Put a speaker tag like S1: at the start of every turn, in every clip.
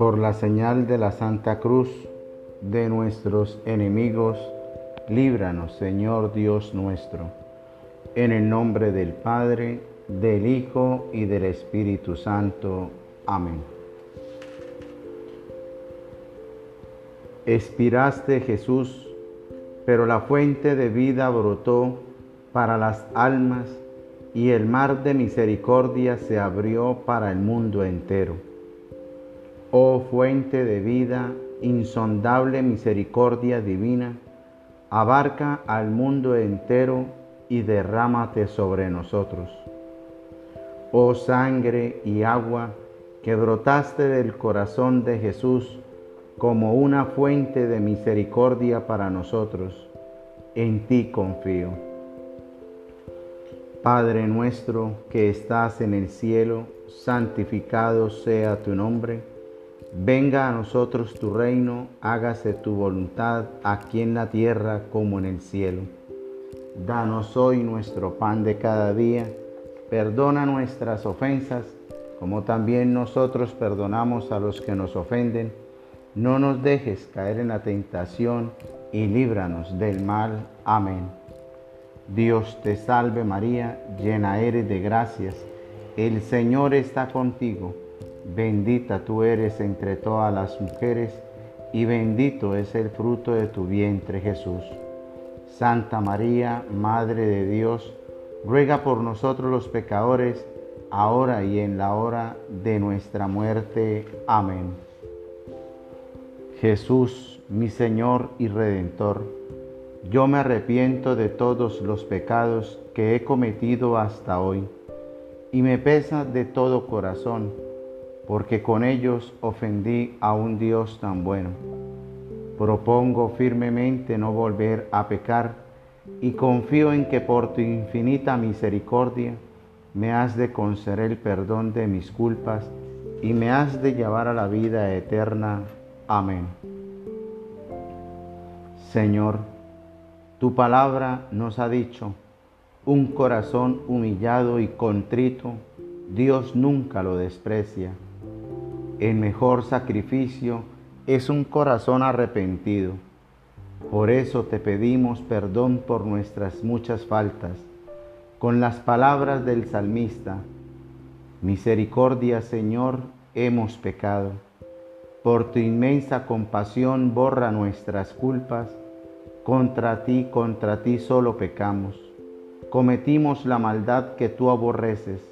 S1: por la señal de la Santa Cruz de nuestros enemigos, líbranos, Señor Dios nuestro. En el nombre del Padre, del Hijo y del Espíritu Santo. Amén. Expiraste Jesús, pero la fuente de vida brotó para las almas y el mar de misericordia se abrió para el mundo entero. Oh fuente de vida, insondable misericordia divina, abarca al mundo entero y derrámate sobre nosotros. Oh sangre y agua que brotaste del corazón de Jesús como una fuente de misericordia para nosotros, en ti confío. Padre nuestro que estás en el cielo, santificado sea tu nombre Venga a nosotros tu reino, hágase tu voluntad aquí en la tierra como en el cielo. Danos hoy nuestro pan de cada día, perdona nuestras ofensas, como también nosotros perdonamos a los que nos ofenden. No nos dejes caer en la tentación y líbranos del mal. Amén. Dios te salve María, llena eres de gracias, el Señor está contigo Bendita tú eres entre todas las mujeres, y bendito es el fruto de tu vientre Jesús. Santa María, Madre de Dios, ruega por nosotros los pecadores, ahora y en la hora de nuestra muerte. Amén. Jesús, mi Señor y Redentor, yo me arrepiento de todos los pecados que he cometido hasta hoy, y me pesa de todo corazón porque con ellos ofendí a un Dios tan bueno. Propongo firmemente no volver a pecar y confío en que por tu infinita misericordia me has de conceder el perdón de mis culpas y me has de llevar a la vida eterna. Amén. Señor, tu palabra nos ha dicho, un corazón humillado y contrito, Dios nunca lo desprecia. El mejor sacrificio es un corazón arrepentido. Por eso te pedimos perdón por nuestras muchas faltas, con las palabras del salmista. Misericordia, Señor, hemos pecado. Por tu inmensa compasión borra nuestras culpas. Contra ti, contra ti solo pecamos. Cometimos la maldad que tú aborreces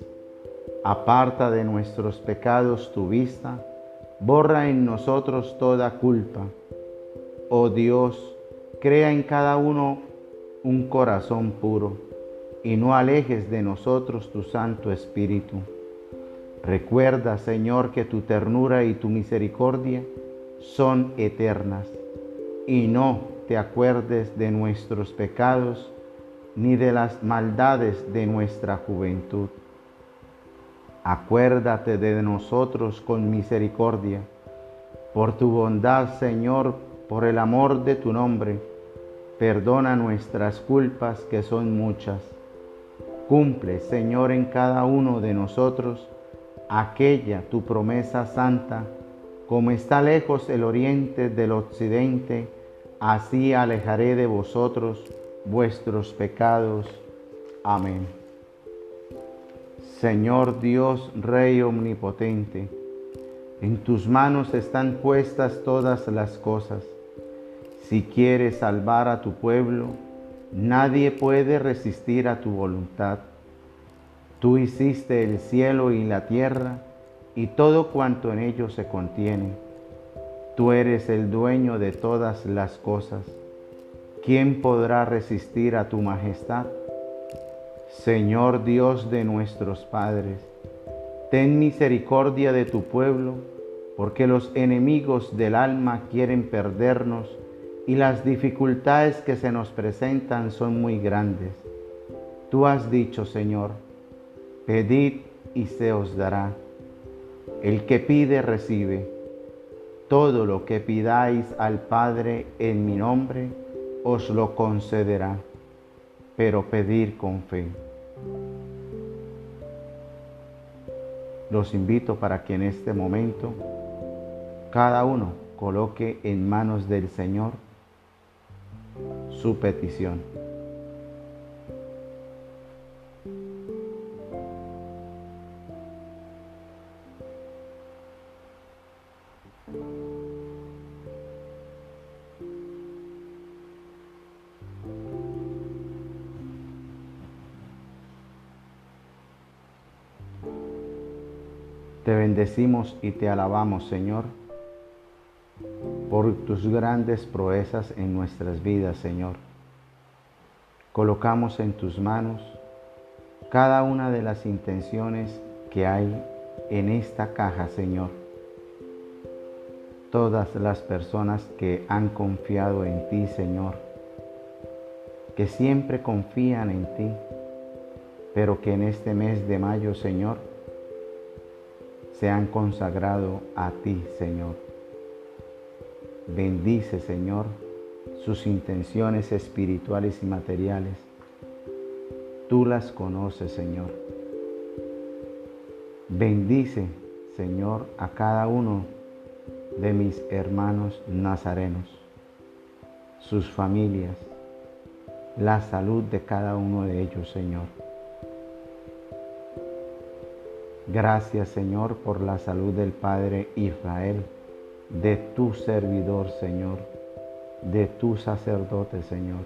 S1: Aparta de nuestros pecados tu vista, borra en nosotros toda culpa. Oh Dios, crea en cada uno un corazón puro y no alejes de nosotros tu Santo Espíritu. Recuerda, Señor, que tu ternura y tu misericordia son eternas y no te acuerdes de nuestros pecados ni de las maldades de nuestra juventud. Acuérdate de nosotros con misericordia. Por tu bondad, Señor, por el amor de tu nombre, perdona nuestras culpas que son muchas. Cumple, Señor, en cada uno de nosotros aquella tu promesa santa, como está lejos el oriente del occidente, así alejaré de vosotros vuestros pecados. Amén. Señor Dios, Rey omnipotente, en tus manos están puestas todas las cosas. Si quieres salvar a tu pueblo, nadie puede resistir a tu voluntad. Tú hiciste el cielo y la tierra y todo cuanto en ellos se contiene. Tú eres el dueño de todas las cosas. ¿Quién podrá resistir a tu majestad? Señor Dios de nuestros padres, ten misericordia de tu pueblo, porque los enemigos del alma quieren perdernos y las dificultades que se nos presentan son muy grandes. Tú has dicho, Señor, pedid y se os dará. El que pide recibe. Todo lo que pidáis al Padre en mi nombre, os lo concederá, pero pedir con fe. Los invito para que en este momento cada uno coloque en manos del Señor su petición. Bendecimos y te alabamos, Señor, por tus grandes proezas en nuestras vidas, Señor. Colocamos en tus manos cada una de las intenciones que hay en esta caja, Señor. Todas las personas que han confiado en ti, Señor, que siempre confían en ti, pero que en este mes de mayo, Señor, se han consagrado a ti, Señor. Bendice, Señor, sus intenciones espirituales y materiales. Tú las conoces, Señor. Bendice, Señor, a cada uno de mis hermanos nazarenos, sus familias, la salud de cada uno de ellos, Señor. Gracias Señor por la salud del Padre Israel, de tu servidor Señor, de tu sacerdote Señor.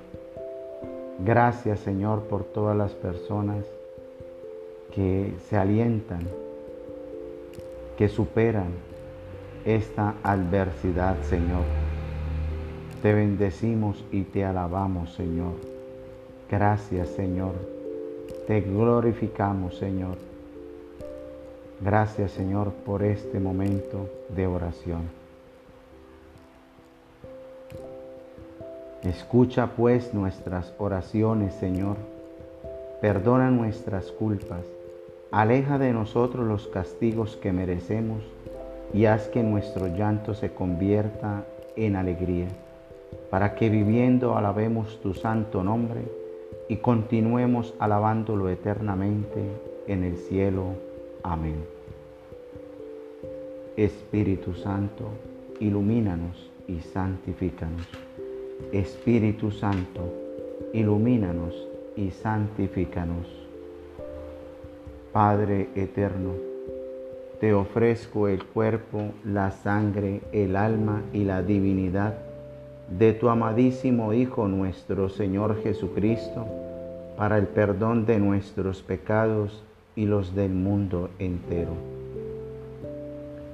S1: Gracias Señor por todas las personas que se alientan, que superan esta adversidad Señor. Te bendecimos y te alabamos Señor. Gracias Señor. Te glorificamos Señor Gracias Señor por este momento de oración. Escucha pues nuestras oraciones, Señor. Perdona nuestras culpas. Aleja de nosotros los castigos que merecemos y haz que nuestro llanto se convierta en alegría, para que viviendo alabemos tu santo nombre y continuemos alabándolo eternamente en el cielo. Amén. Espíritu Santo, ilumínanos y santifícanos. Espíritu Santo, ilumínanos y santifícanos. Padre eterno, te ofrezco el cuerpo, la sangre, el alma y la divinidad de tu amadísimo Hijo nuestro Señor Jesucristo, para el perdón de nuestros pecados y los del mundo entero.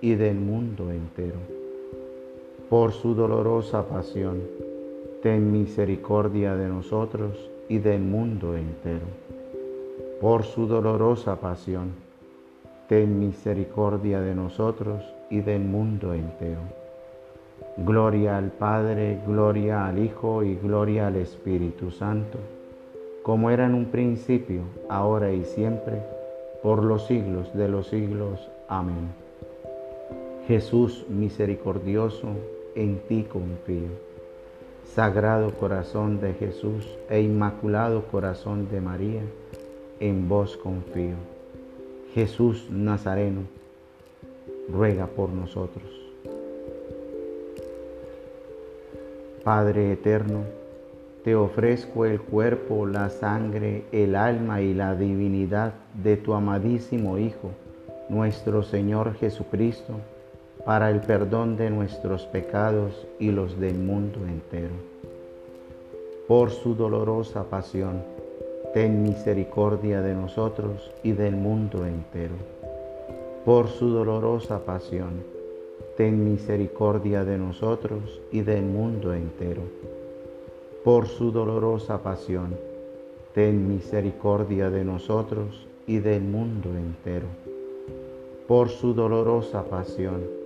S1: y del mundo entero. Por su dolorosa pasión, ten misericordia de nosotros y del mundo entero. Por su dolorosa pasión, ten misericordia de nosotros y del mundo entero Gloria al Padre, gloria al Hijo y gloria al Espíritu Santo, como era en un principio, ahora y siempre, por los siglos de los siglos. Amén. Jesús misericordioso, en ti confío. Sagrado corazón de Jesús e inmaculado corazón de María, en vos confío. Jesús Nazareno, ruega por nosotros. Padre eterno, te ofrezco el cuerpo, la sangre, el alma y la divinidad de tu amadísimo Hijo, nuestro Señor Jesucristo, para el perdón de nuestros pecados y los del mundo entero. Por su dolorosa pasión, ten misericordia de nosotros y del mundo entero. Por su dolorosa pasión, ten misericordia de nosotros y del mundo entero. Por su dolorosa pasión, ten misericordia de nosotros y del mundo entero. Por su dolorosa pasión,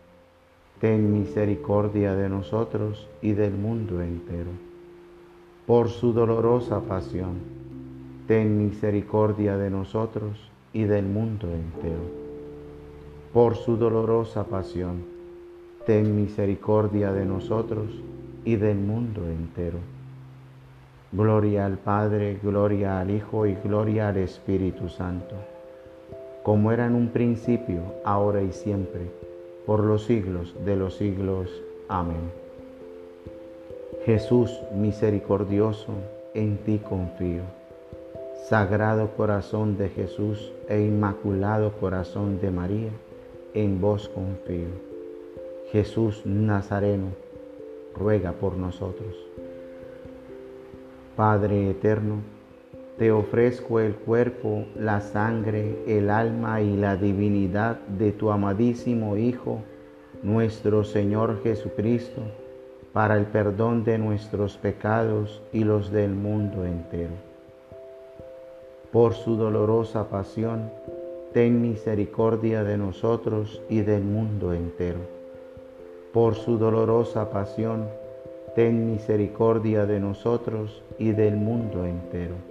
S1: ten misericordia de nosotros y del mundo entero. Por su dolorosa pasión, ten misericordia de nosotros y del mundo entero. Por su dolorosa pasión, ten misericordia de nosotros y del mundo entero. Gloria al Padre, gloria al Hijo y gloria al Espíritu Santo, como era en un principio, ahora y siempre por los siglos de los siglos. Amén. Jesús misericordioso, en ti confío. Sagrado corazón de Jesús e inmaculado corazón de María, en vos confío. Jesús Nazareno, ruega por nosotros. Padre eterno, te ofrezco el cuerpo, la sangre, el alma y la divinidad de tu amadísimo Hijo, nuestro Señor Jesucristo, para el perdón de nuestros pecados y los del mundo entero. Por su dolorosa pasión, ten misericordia de nosotros y del mundo entero. Por su dolorosa pasión, ten misericordia de nosotros y del mundo entero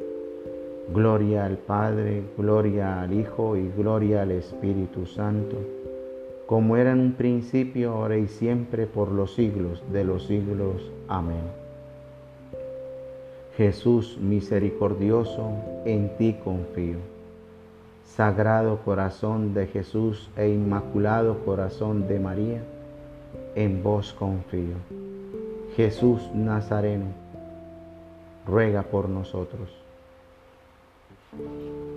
S1: Gloria al Padre, gloria al Hijo y gloria al Espíritu Santo, como era en un principio, ahora y siempre, por los siglos de los siglos. Amén. Jesús misericordioso, en ti confío. Sagrado corazón de Jesús e inmaculado corazón de María, en vos confío. Jesús Nazareno, ruega por nosotros.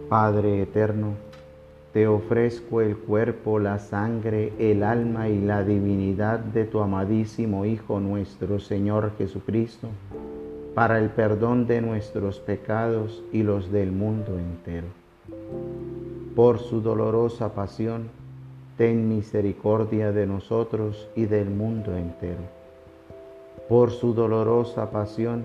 S1: Padre eterno, te ofrezco el cuerpo, la sangre, el alma y la divinidad de tu amadísimo Hijo nuestro Señor Jesucristo, para el perdón de nuestros pecados y los del mundo entero. Por su dolorosa pasión, ten misericordia de nosotros y del mundo entero. Por su dolorosa pasión,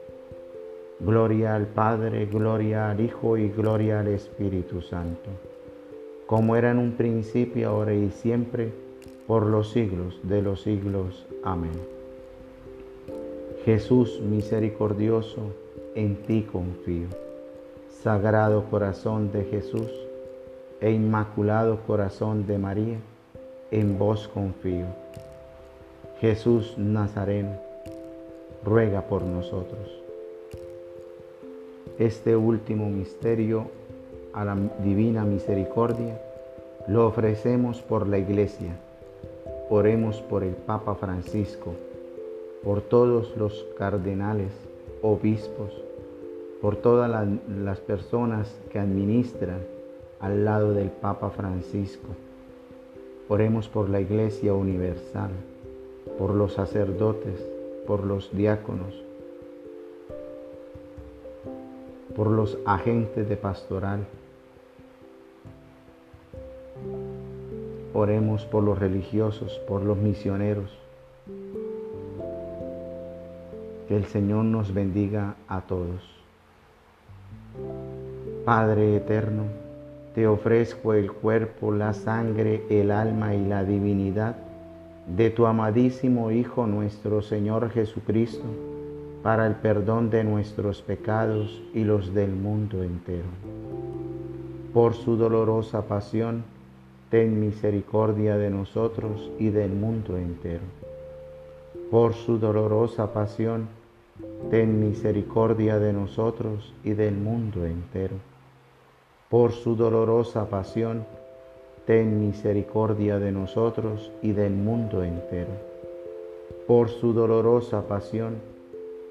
S1: Gloria al Padre, gloria al Hijo y gloria al Espíritu Santo, como era en un principio, ahora y siempre, por los siglos de los siglos. Amén. Jesús misericordioso, en ti confío. Sagrado corazón de Jesús e inmaculado corazón de María, en vos confío. Jesús Nazareno, ruega por nosotros. Este último misterio a la divina misericordia lo ofrecemos por la Iglesia Oremos por el Papa Francisco, por todos los cardenales, obispos, por todas las personas que administran al lado del Papa Francisco. Oremos por la Iglesia Universal, por los sacerdotes, por los diáconos, por los agentes de pastoral, Oremos por los religiosos, por los misioneros. Que el Señor nos bendiga a todos. Padre eterno, te ofrezco el cuerpo, la sangre, el alma y la divinidad de tu amadísimo Hijo nuestro Señor Jesucristo, para el perdón de nuestros pecados y los del mundo entero. Por su dolorosa pasión, ten misericordia de nosotros y del mundo entero. Por su dolorosa pasión, ten misericordia de nosotros y del mundo entero. Por su dolorosa pasión, ten misericordia de nosotros y del mundo entero. Por su dolorosa pasión,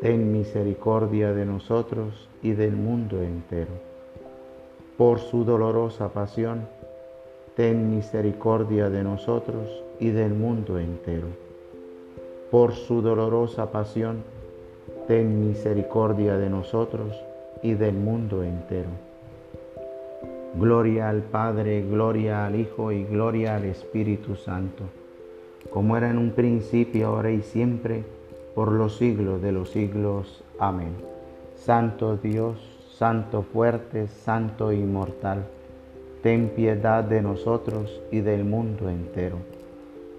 S1: ten misericordia de nosotros y del mundo entero. Por su dolorosa pasión, ten misericordia de nosotros y del mundo entero. Por su dolorosa pasión, ten misericordia de nosotros y del mundo entero. Gloria al Padre, gloria al Hijo y gloria al Espíritu Santo, como era en un principio, ahora y siempre, por los siglos de los siglos. Amén. Santo Dios, Santo fuerte, Santo inmortal ten piedad de nosotros y del mundo entero.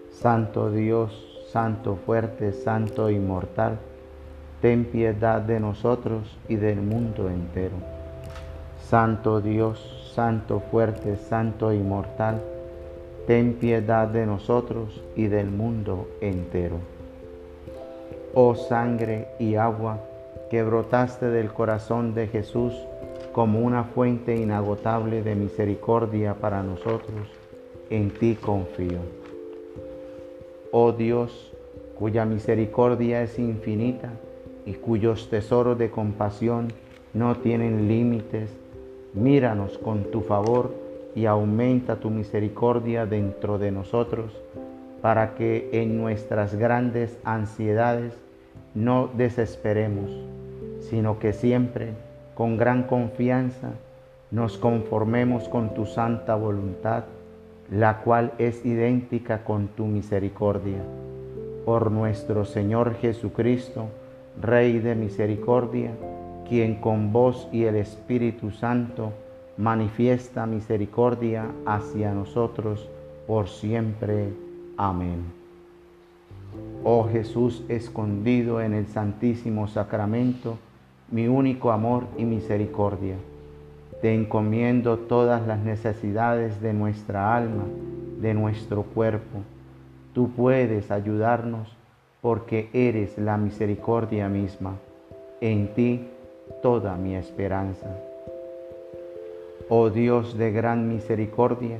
S1: Santo Dios, Santo fuerte, Santo inmortal, ten piedad de nosotros y del mundo entero. Santo Dios, Santo fuerte, Santo inmortal, ten piedad de nosotros y del mundo entero. Oh sangre y agua que brotaste del corazón de Jesús, como una fuente inagotable de misericordia para nosotros, en ti confío. Oh Dios, cuya misericordia es infinita y cuyos tesoros de compasión no tienen límites, míranos con tu favor y aumenta tu misericordia dentro de nosotros, para que en nuestras grandes ansiedades no desesperemos, sino que siempre con gran confianza nos conformemos con tu santa voluntad, la cual es idéntica con tu misericordia. Por nuestro Señor Jesucristo, Rey de misericordia, quien con vos y el Espíritu Santo manifiesta misericordia hacia nosotros por siempre. Amén. Oh Jesús escondido en el Santísimo Sacramento, mi único amor y misericordia. Te encomiendo todas las necesidades de nuestra alma, de nuestro cuerpo. Tú puedes ayudarnos porque eres la misericordia misma. En ti toda mi esperanza. Oh Dios de gran misericordia,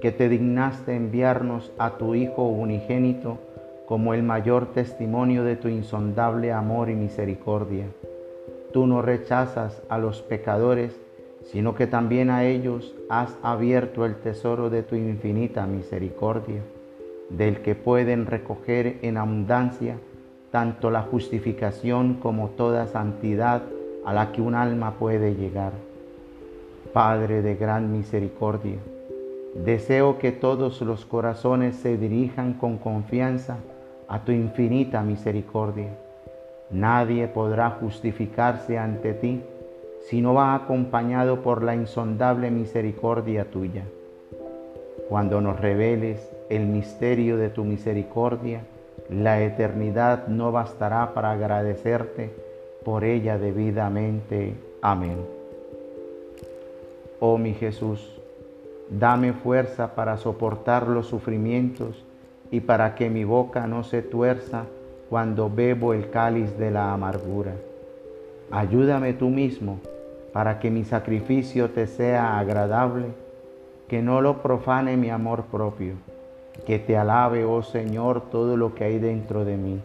S1: que te dignaste enviarnos a tu Hijo unigénito como el mayor testimonio de tu insondable amor y misericordia. Tú no rechazas a los pecadores, sino que también a ellos has abierto el tesoro de tu infinita misericordia, del que pueden recoger en abundancia tanto la justificación como toda santidad a la que un alma puede llegar. Padre de gran misericordia, deseo que todos los corazones se dirijan con confianza a tu infinita misericordia. Nadie podrá justificarse ante ti si no va acompañado por la insondable misericordia tuya. Cuando nos reveles el misterio de tu misericordia, la eternidad no bastará para agradecerte por ella debidamente. Amén. Oh mi Jesús, dame fuerza para soportar los sufrimientos y para que mi boca no se tuerza cuando bebo el cáliz de la amargura. Ayúdame tú mismo para que mi sacrificio te sea agradable, que no lo profane mi amor propio, que te alabe, oh Señor, todo lo que hay dentro de mí,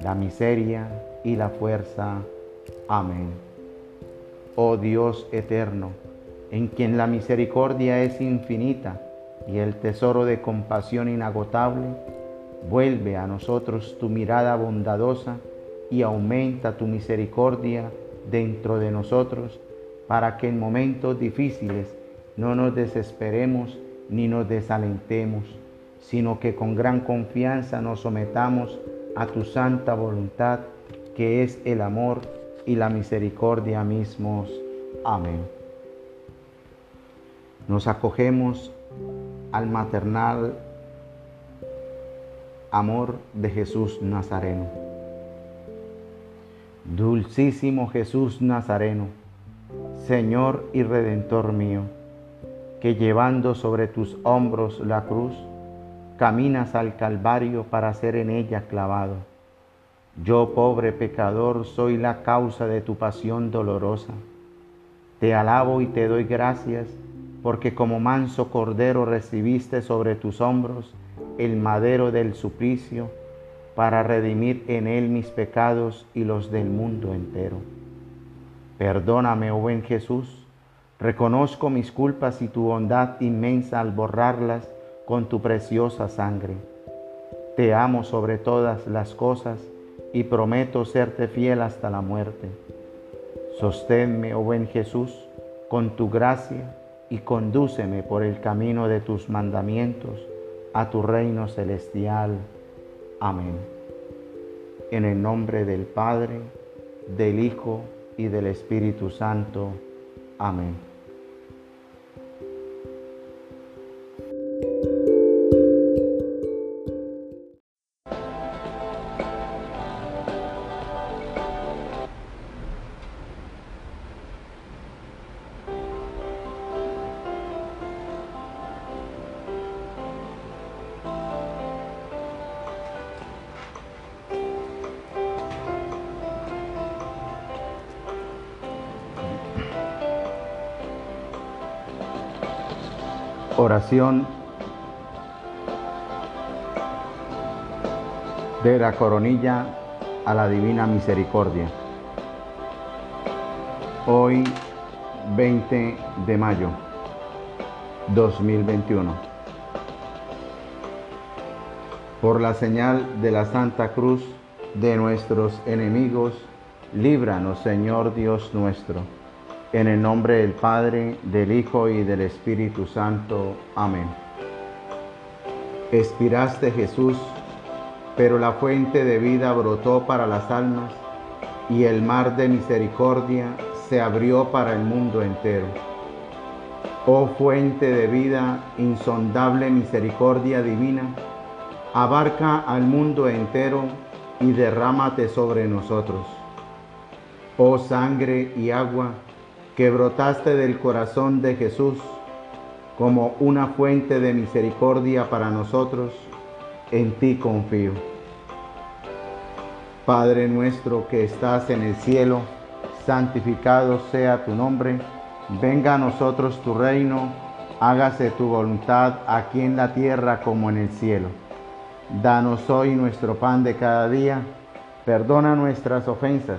S1: la miseria y la fuerza. Amén. Oh Dios eterno, en quien la misericordia es infinita, y el tesoro de compasión inagotable, vuelve a nosotros tu mirada bondadosa y aumenta tu misericordia dentro de nosotros, para que en momentos difíciles no nos desesperemos ni nos desalentemos, sino que con gran confianza nos sometamos a tu santa voluntad, que es el amor y la misericordia mismos. Amén. Nos acogemos al maternal amor de Jesús Nazareno. Dulcísimo Jesús Nazareno, Señor y Redentor mío, que llevando sobre tus hombros la cruz, caminas al Calvario para ser en ella clavado. Yo, pobre pecador, soy la causa de tu pasión dolorosa. Te alabo y te doy gracias porque como manso cordero recibiste sobre tus hombros el madero del suplicio para redimir en él mis pecados y los del mundo entero. Perdóname, oh buen Jesús, reconozco mis culpas y tu bondad inmensa al borrarlas con tu preciosa sangre. Te amo sobre todas las cosas y prometo serte fiel hasta la muerte. Sosténme, oh buen Jesús, con tu gracia y condúceme por el camino de tus mandamientos a tu reino celestial. Amén. En el nombre del Padre, del Hijo y del Espíritu Santo. Amén. De la coronilla a la Divina Misericordia. Hoy, 20 de mayo 2021. Por la señal de la Santa Cruz de nuestros enemigos, líbranos, Señor Dios nuestro en el nombre del Padre, del Hijo y del Espíritu Santo. Amén. Expiraste Jesús, pero la fuente de vida brotó para las almas y el mar de misericordia se abrió para el mundo entero. Oh fuente de vida, insondable misericordia divina, abarca al mundo entero y derrámate sobre nosotros. Oh sangre y agua, que brotaste del corazón de Jesús como una fuente de misericordia para nosotros, en ti confío. Padre nuestro que estás en el cielo, santificado sea tu nombre, venga a nosotros tu reino, hágase tu voluntad aquí en la tierra como en el cielo. Danos hoy nuestro pan de cada día, perdona nuestras ofensas,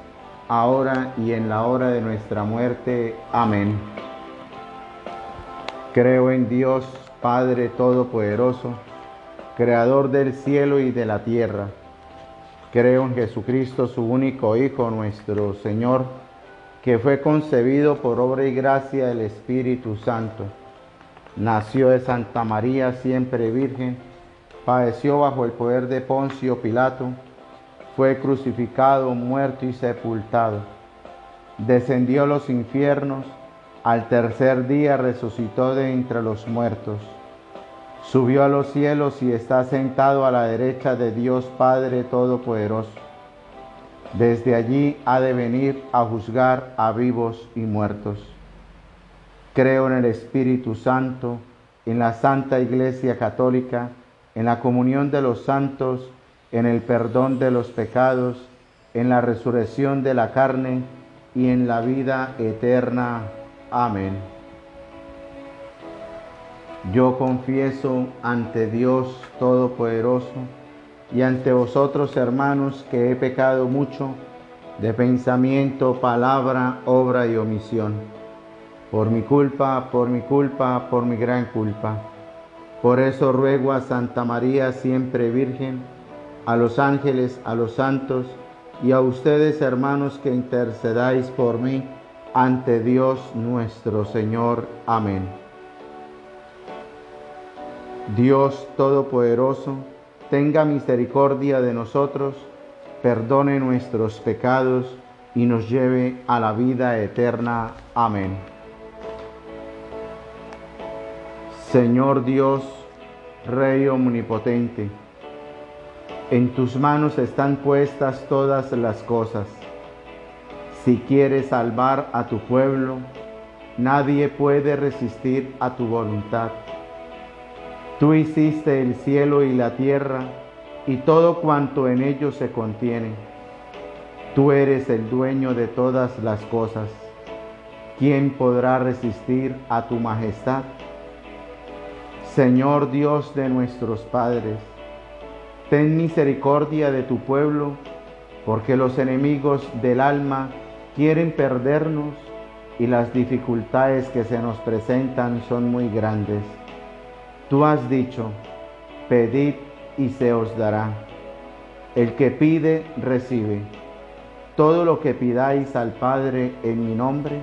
S1: ahora y en la hora de nuestra muerte. Amén. Creo en Dios, Padre Todopoderoso, Creador del cielo y de la tierra Creo en Jesucristo, su único Hijo, nuestro Señor, que fue concebido por obra y gracia del Espíritu Santo. Nació de Santa María, siempre Virgen, padeció bajo el poder de Poncio Pilato, fue crucificado, muerto y sepultado. Descendió a los infiernos, al tercer día resucitó de entre los muertos subió a los cielos y está sentado a la derecha de Dios Padre Todopoderoso. Desde allí ha de venir a juzgar a vivos y muertos. Creo en el Espíritu Santo, en la Santa Iglesia Católica, en la comunión de los santos, en el perdón de los pecados, en la resurrección de la carne y en la vida eterna. Amén. Yo confieso ante Dios Todopoderoso y ante vosotros, hermanos, que he pecado mucho de pensamiento, palabra, obra y omisión. Por mi culpa, por mi culpa, por mi gran culpa. Por eso ruego a Santa María, siempre Virgen, a los ángeles, a los santos y a ustedes, hermanos, que intercedáis por mí ante Dios nuestro Señor. Amén. Dios Todopoderoso, tenga misericordia de nosotros, perdone nuestros pecados y nos lleve a la vida eterna. Amén. Señor Dios, Rey omnipotente, en tus manos están puestas todas las cosas. Si quieres salvar a tu pueblo, nadie puede resistir a tu voluntad. Tú hiciste el cielo y la tierra y todo cuanto en ellos se contiene. Tú eres el dueño de todas las cosas. ¿Quién podrá resistir a tu majestad? Señor Dios de nuestros padres, ten misericordia de tu pueblo, porque los enemigos del alma quieren perdernos y las dificultades que se nos presentan son muy grandes. Tú has dicho, pedid y se os dará. El que pide, recibe. Todo lo que pidáis al Padre en mi nombre,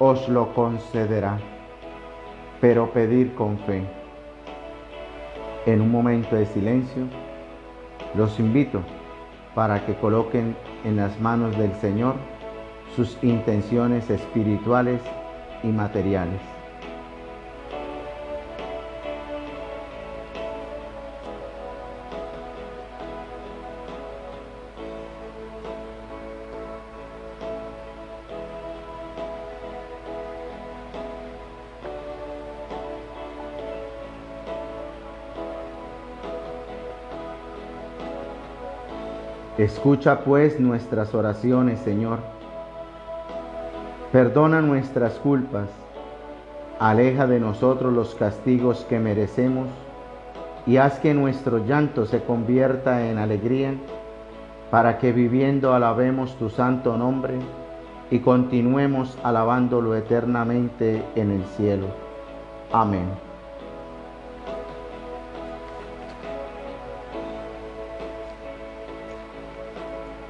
S1: os lo concederá. Pero pedir con fe. En un momento de silencio, los invito para que coloquen en las manos del Señor sus intenciones espirituales y materiales. Escucha pues nuestras oraciones, Señor. Perdona nuestras culpas. Aleja de nosotros los castigos que merecemos y haz que nuestro llanto se convierta en alegría para que viviendo alabemos tu santo nombre y continuemos alabándolo eternamente en el cielo. Amén.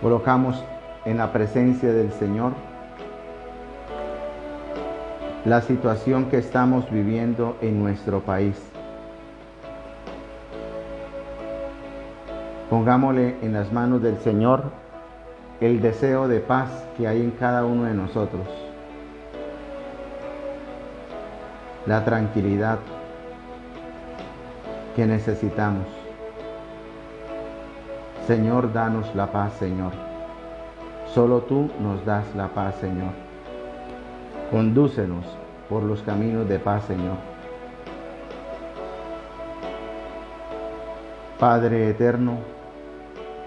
S1: Colocamos en la presencia del Señor la situación que estamos viviendo en nuestro país. Pongámosle en las manos del Señor el deseo de paz que hay en cada uno de nosotros, la tranquilidad que necesitamos. Señor, danos la paz, Señor. Solo tú nos das la paz, Señor. Condúcenos por los caminos de paz, Señor. Padre eterno,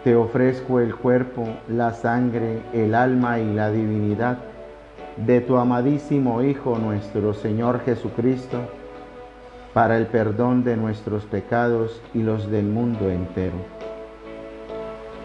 S1: te ofrezco el cuerpo, la sangre, el alma y la divinidad de tu amadísimo Hijo nuestro Señor Jesucristo, para el perdón de nuestros pecados y los del mundo entero.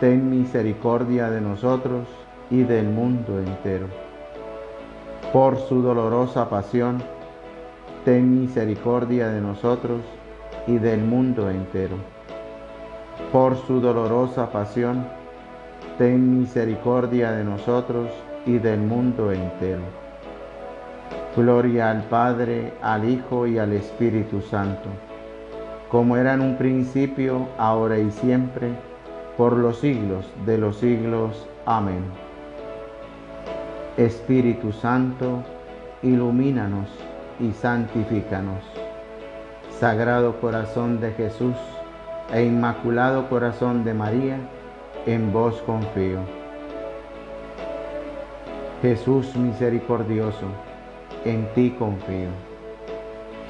S1: ten misericordia de nosotros y del mundo entero. Por su dolorosa pasión, ten misericordia de nosotros y del mundo entero. Por su dolorosa pasión, ten misericordia de nosotros y del mundo entero. Gloria al Padre, al Hijo y al Espíritu Santo, como era en un principio, ahora y siempre, por los siglos de los siglos. Amén. Espíritu Santo, ilumínanos y santifícanos. Sagrado Corazón de Jesús e Inmaculado Corazón de María, en vos confío. Jesús misericordioso, en ti confío.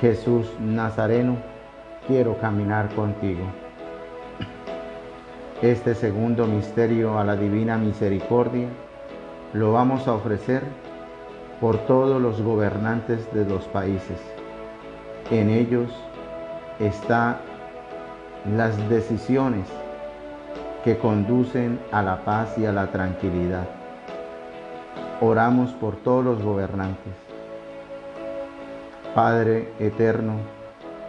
S1: Jesús Nazareno, quiero caminar contigo. Este segundo misterio a la divina misericordia lo vamos a ofrecer por todos los gobernantes de los países. En ellos están las decisiones que conducen a la paz y a la tranquilidad Oramos por todos los gobernantes. Padre eterno,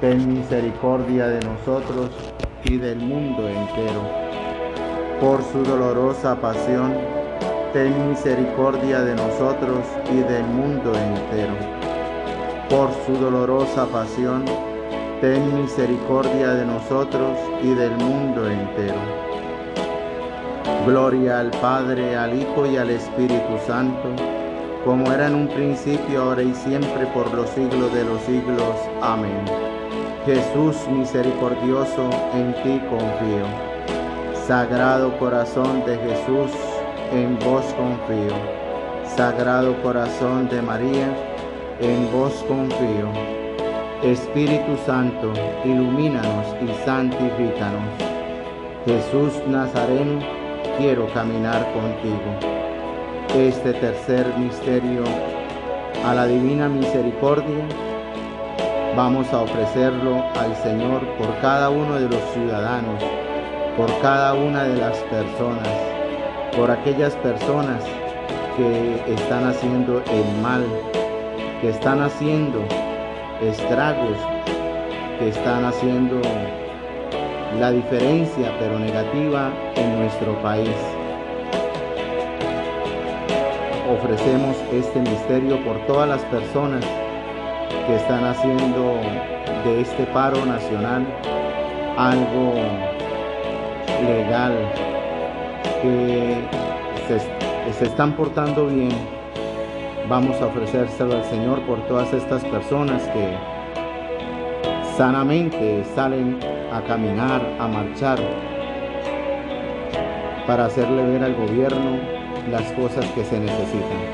S1: ten misericordia de nosotros y del mundo entero. Por su dolorosa pasión, ten misericordia de nosotros y del mundo entero. Por su dolorosa pasión, ten misericordia de nosotros y del mundo entero. Gloria al Padre, al Hijo y al Espíritu Santo como era en un principio, ahora y siempre, por los siglos de los siglos. Amén. Jesús misericordioso, en ti confío. Sagrado corazón de Jesús, en vos confío. Sagrado corazón de María, en vos confío. Espíritu Santo, ilumínanos y santifícanos. Jesús Nazareno, quiero caminar contigo este tercer misterio a la divina misericordia, vamos a ofrecerlo al Señor por cada uno de los ciudadanos, por cada una de las personas, por aquellas personas que están haciendo el mal, que están haciendo estragos, que están haciendo la diferencia pero negativa en nuestro país. Ofrecemos este misterio por todas las personas que están haciendo de este paro nacional algo legal, que se, están portando bien. Vamos a ofrecérselo al Señor por todas estas personas que sanamente salen a caminar, a marchar, para hacerle ver al gobierno las cosas que se necesitan.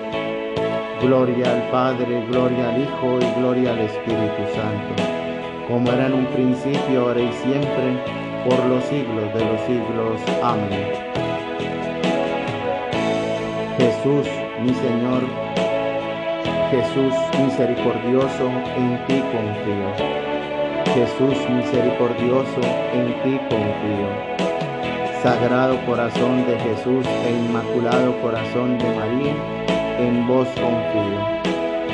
S1: Gloria al Padre, gloria al Hijo y gloria al Espíritu Santo, como era en un principio, ahora y siempre, por los siglos de los siglos. Amén. Jesús, mi Señor, Jesús misericordioso, en ti confío. Jesús misericordioso, en ti confío. Sagrado corazón de Jesús e inmaculado corazón de María, en vos confío.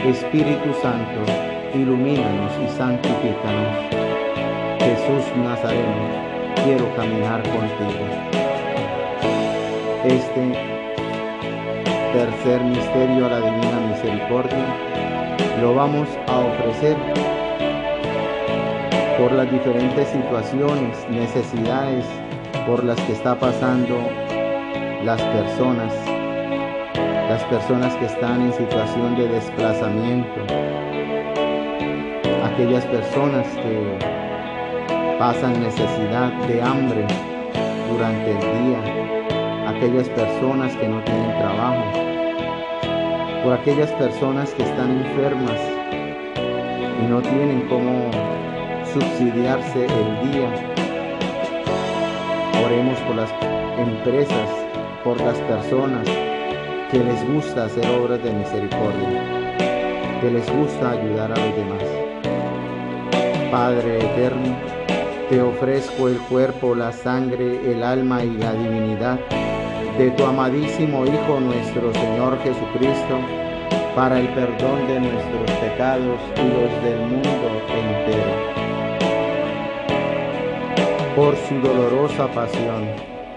S1: Espíritu Santo, ilumínanos y santifícanos. Jesús Nazareno, quiero caminar contigo. Este tercer misterio a la Divina Misericordia lo vamos a ofrecer por las diferentes situaciones, necesidades por las que está pasando las personas las personas que están en situación de desplazamiento, aquellas personas que pasan necesidad de hambre durante el día, aquellas personas que no tienen trabajo, por aquellas personas que están enfermas y no tienen cómo subsidiarse el día. Oremos por las empresas, por las personas que les gusta hacer obras de misericordia. que les gusta ayudar a los demás. Padre eterno, te ofrezco el cuerpo, la sangre, el alma y la divinidad de tu amadísimo Hijo nuestro Señor Jesucristo, para el perdón de nuestros pecados y los del mundo entero. Por su dolorosa pasión,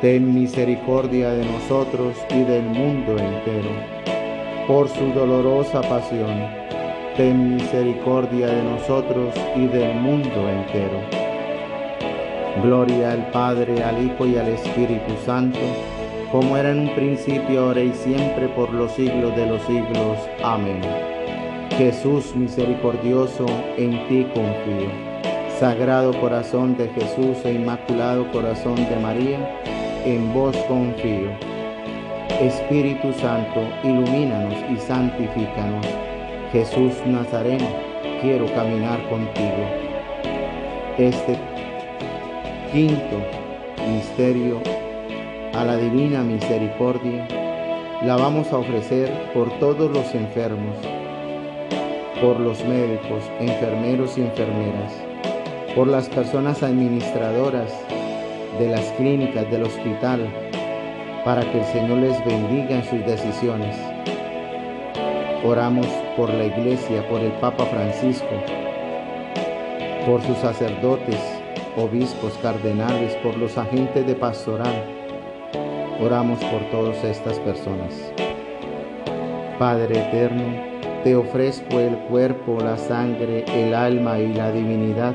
S1: ten misericordia de nosotros y del mundo entero. Por su dolorosa pasión, ten misericordia de nosotros y del mundo entero. Gloria al Padre, al Hijo y al Espíritu Santo como era en un principio, ahora y siempre, por los siglos de los siglos. Amén. Jesús misericordioso, en ti confío. Sagrado corazón de Jesús e inmaculado corazón de María, en vos confío. Espíritu Santo, ilumínanos y santifícanos. Jesús Nazareno, quiero caminar contigo. Este quinto misterio a la divina misericordia, la vamos a ofrecer por todos los enfermos, por los médicos, enfermeros y enfermeras, por las personas administradoras de las clínicas del hospital, para que el Señor les bendiga en sus decisiones. Oramos por la iglesia, por el Papa Francisco, por sus sacerdotes, obispos, cardenales, por los agentes de pastoral, Oramos por todas estas personas. Padre eterno, te ofrezco el cuerpo, la sangre, el alma y la divinidad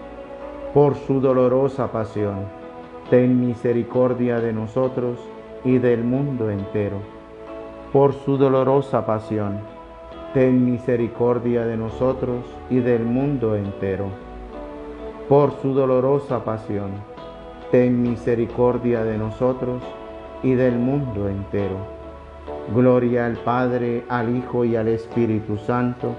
S1: Por su dolorosa pasión, ten misericordia de nosotros y del mundo entero. Por su dolorosa pasión, ten misericordia de nosotros y del mundo entero. Por su dolorosa pasión, ten misericordia de nosotros y del mundo entero. Gloria al Padre, al Hijo y al Espíritu Santo,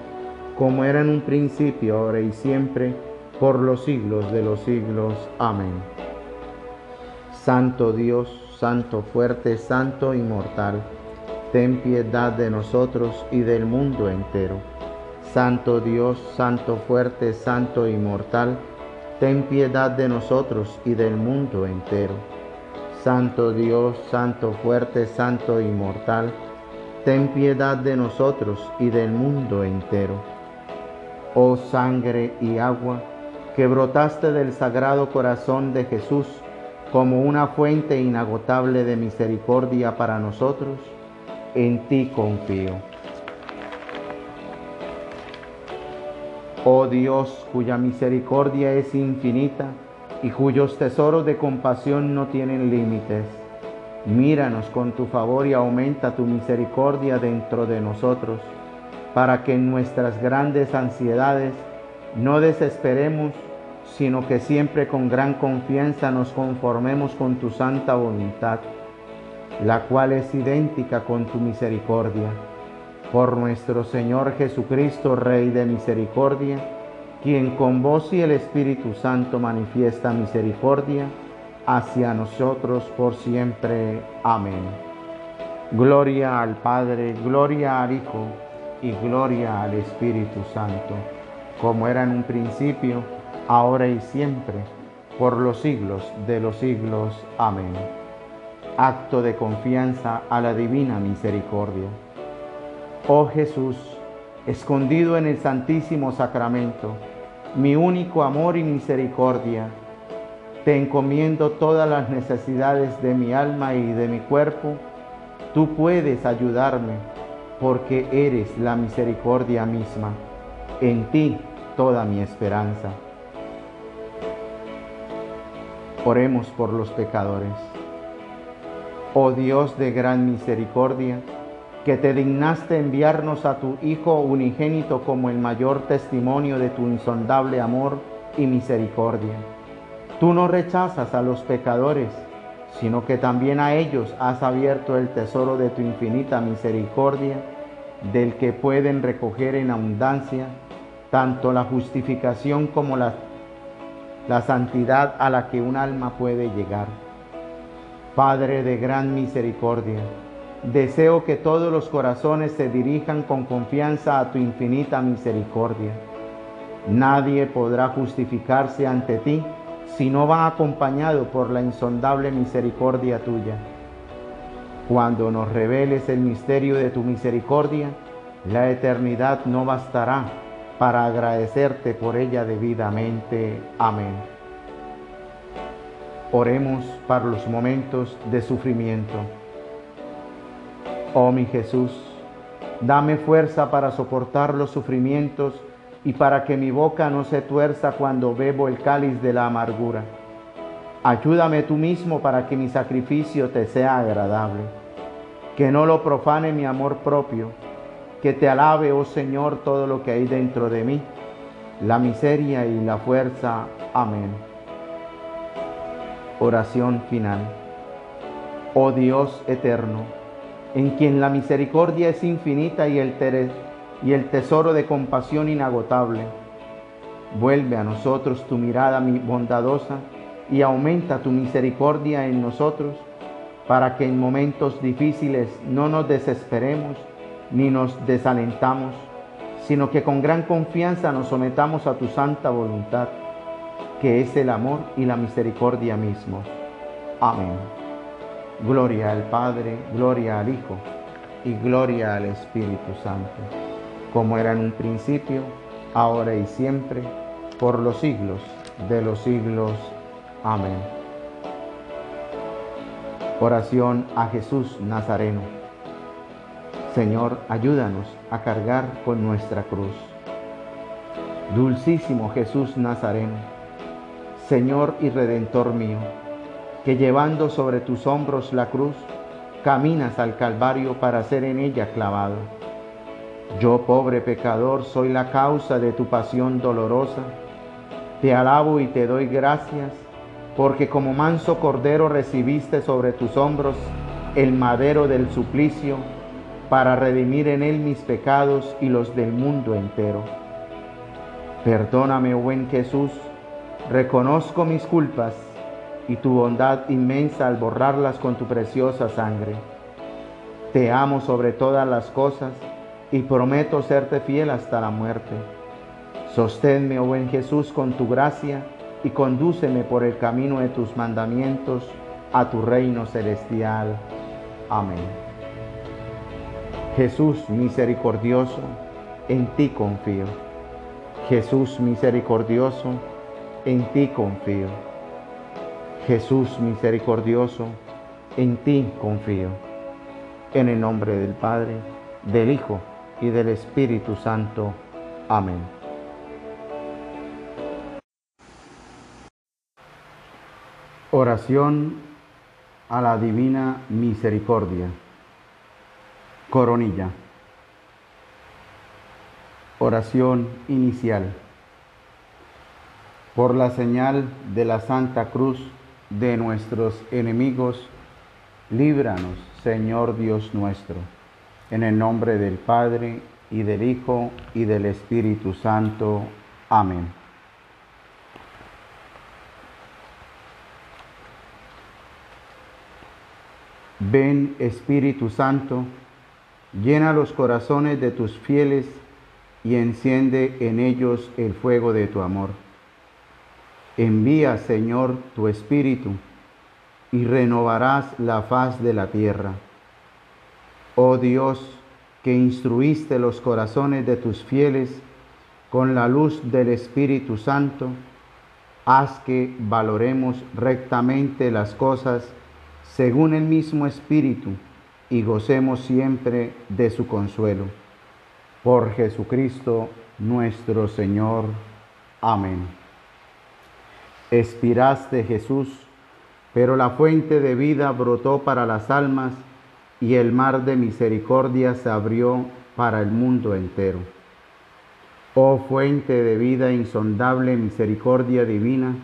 S1: como era en un principio, ahora y siempre, por los siglos de los siglos. Amén. Santo Dios, Santo fuerte, Santo inmortal, ten piedad de nosotros y del mundo entero. Santo Dios, Santo fuerte, Santo inmortal, ten piedad de nosotros y del mundo entero. Santo Dios, Santo fuerte, Santo inmortal, ten piedad de nosotros y del mundo entero. Oh sangre y agua, que brotaste del sagrado corazón de Jesús como una fuente inagotable de misericordia para nosotros, en ti confío. Oh Dios, cuya misericordia es infinita, y cuyos tesoros de compasión no tienen límites. Míranos con tu favor y aumenta tu misericordia dentro de nosotros, para que en nuestras grandes ansiedades no desesperemos, sino que siempre con gran confianza nos conformemos con tu santa voluntad, la cual es idéntica con tu misericordia. Por nuestro Señor Jesucristo, Rey de misericordia, quien con vos y el Espíritu Santo manifiesta misericordia hacia nosotros por siempre. Amén. Gloria al Padre, gloria al Hijo y gloria al Espíritu Santo, como era en un principio, ahora y siempre, por los siglos de los siglos. Amén. Acto de confianza a la divina misericordia. Oh Jesús, escondido en el Santísimo Sacramento, mi único amor y misericordia. Te encomiendo todas las necesidades de mi alma y de mi cuerpo. Tú puedes ayudarme porque eres la misericordia misma. En ti toda mi esperanza. Oremos por los pecadores. Oh Dios de gran misericordia, que te dignaste enviarnos a tu Hijo unigénito como el mayor testimonio de tu insondable amor y misericordia. Tú no rechazas a los pecadores, sino que también a ellos has abierto el tesoro de tu infinita misericordia, del que pueden recoger en abundancia tanto la justificación como la, la santidad a la que un alma puede llegar. Padre de gran misericordia, Deseo que todos los corazones se dirijan con confianza a tu infinita misericordia. Nadie podrá justificarse ante ti si no va acompañado por la insondable misericordia tuya. Cuando nos reveles el misterio de tu misericordia, la eternidad no bastará para agradecerte por ella debidamente. Amén. Oremos para los momentos de sufrimiento. Oh mi Jesús, dame fuerza para soportar los sufrimientos y para que mi boca no se tuerza cuando bebo el cáliz de la amargura. Ayúdame tú mismo para que mi sacrificio te sea agradable, que no lo profane mi amor propio, que te alabe, oh Señor, todo lo que hay dentro de mí, la miseria y la fuerza. Amén. Oración final. Oh Dios eterno, en quien la misericordia es infinita y el, tesoro de compasión inagotable. Vuelve a nosotros tu mirada bondadosa y aumenta tu misericordia en nosotros, para que en momentos difíciles no nos desesperemos ni nos desalentamos, sino que con gran confianza nos sometamos a tu santa voluntad, que es el amor y la misericordia mismos. Amén. Gloria al Padre, gloria al Hijo y gloria al Espíritu Santo, como era en un principio, ahora y siempre, por los siglos de los siglos. Amén. Oración a Jesús Nazareno. Señor, ayúdanos a cargar con nuestra cruz. Dulcísimo Jesús Nazareno, Señor y Redentor mío, que llevando sobre tus hombros la cruz, caminas al Calvario para ser en ella clavado. Yo, pobre pecador, soy la causa de tu pasión dolorosa. Te alabo y te doy gracias, porque como manso cordero recibiste sobre tus hombros el madero del suplicio, para redimir en él mis pecados y los del mundo entero. Perdóname, buen Jesús, reconozco mis culpas y tu bondad inmensa al borrarlas con tu preciosa sangre. Te amo sobre todas las cosas y prometo serte fiel hasta la muerte. Sosténme, oh buen Jesús, con tu gracia y condúceme por el camino de tus mandamientos a tu reino celestial. Amén. Jesús misericordioso, en ti confío. Jesús misericordioso, en ti confío. Jesús misericordioso, en ti confío. En el nombre del Padre, del Hijo y del Espíritu Santo. Amén. Oración a la Divina Misericordia. Coronilla. Oración inicial. Por la señal de la Santa Cruz de nuestros enemigos, líbranos, Señor Dios nuestro, en el nombre del Padre, y del Hijo, y del Espíritu Santo. Amén. Ven Espíritu Santo, llena los corazones de tus fieles y enciende en ellos el fuego de tu amor. Envía, Señor, tu Espíritu y renovarás la faz de la tierra. Oh Dios, que instruiste los corazones de tus fieles con la luz del Espíritu Santo, haz que valoremos rectamente las cosas según el mismo Espíritu, y gocemos siempre de su consuelo. Por Jesucristo nuestro Señor. Amén. Expiraste Jesús, pero la fuente de vida brotó para las almas y el mar de misericordia se abrió para el mundo entero. Oh fuente de vida insondable, misericordia divina,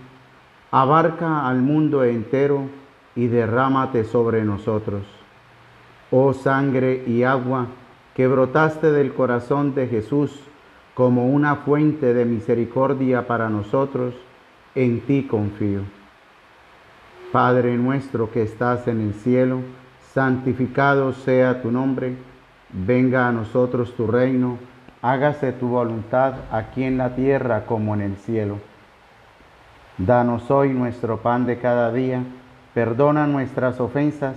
S1: abarca al mundo entero y derrámate sobre nosotros. Oh sangre y agua que brotaste del corazón de Jesús como una fuente de misericordia para nosotros, en ti confío. Padre nuestro que estás en el cielo, santificado sea tu nombre, venga a nosotros tu reino, hágase tu voluntad aquí en la tierra como en el cielo. Danos hoy nuestro pan de cada día Perdona nuestras ofensas,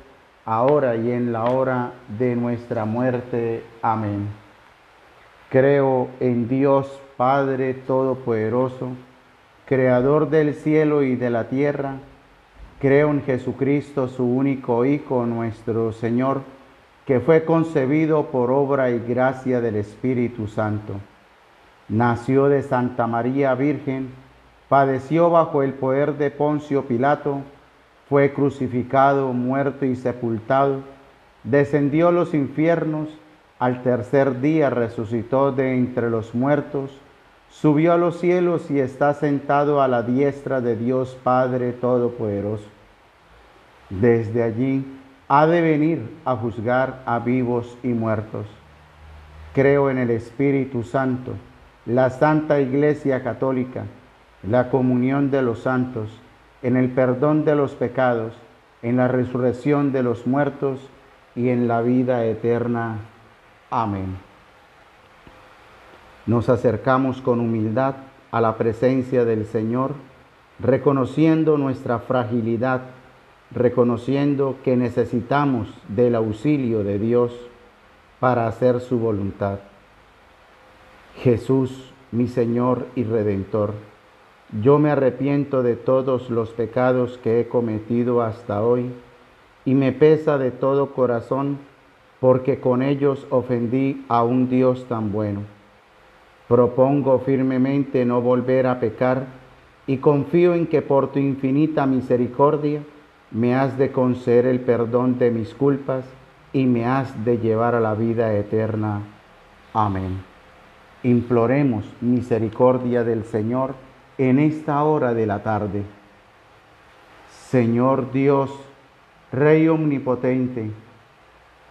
S1: ahora y en la hora de nuestra muerte. Amén. Creo en Dios Padre Todopoderoso, Creador del cielo y de la tierra. Creo en Jesucristo, su único Hijo, nuestro Señor, que fue concebido por obra y gracia del Espíritu Santo. Nació de Santa María Virgen, padeció bajo el poder de Poncio Pilato, fue crucificado, muerto y sepultado, descendió a los infiernos, al tercer día resucitó de entre los muertos, subió a los cielos y está sentado a la diestra de Dios Padre Todopoderoso. Desde allí ha de venir a juzgar a vivos y muertos. Creo en el Espíritu Santo, la Santa Iglesia Católica, la comunión de los santos, en el perdón de los pecados, en la resurrección de los muertos y en la vida eterna. Amén. Nos acercamos con humildad a la presencia del Señor, reconociendo nuestra fragilidad, reconociendo que necesitamos del auxilio de Dios para hacer su voluntad. Jesús, mi Señor y Redentor, yo me arrepiento de todos los pecados que he cometido hasta hoy y me pesa de todo corazón porque con ellos ofendí a un Dios tan bueno. Propongo firmemente no volver a pecar y confío en que por tu infinita misericordia me has de conceder el perdón de mis culpas y me has de llevar a la vida eterna. Amén. Imploremos misericordia del Señor en esta hora de la tarde. Señor Dios, Rey omnipotente,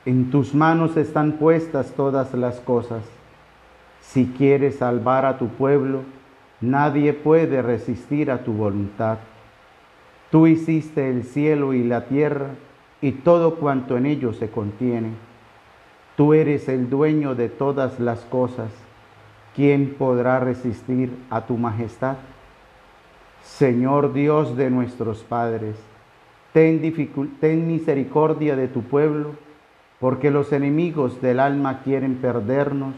S1: en tus manos están puestas todas las cosas. Si quieres salvar a tu pueblo, nadie puede resistir a tu voluntad. Tú hiciste el cielo y la tierra y todo cuanto en ellos se contiene. Tú eres el dueño de todas las cosas. ¿Quién podrá resistir a tu majestad? Señor Dios de nuestros padres, ten, misericordia de tu pueblo, porque los enemigos del alma quieren perdernos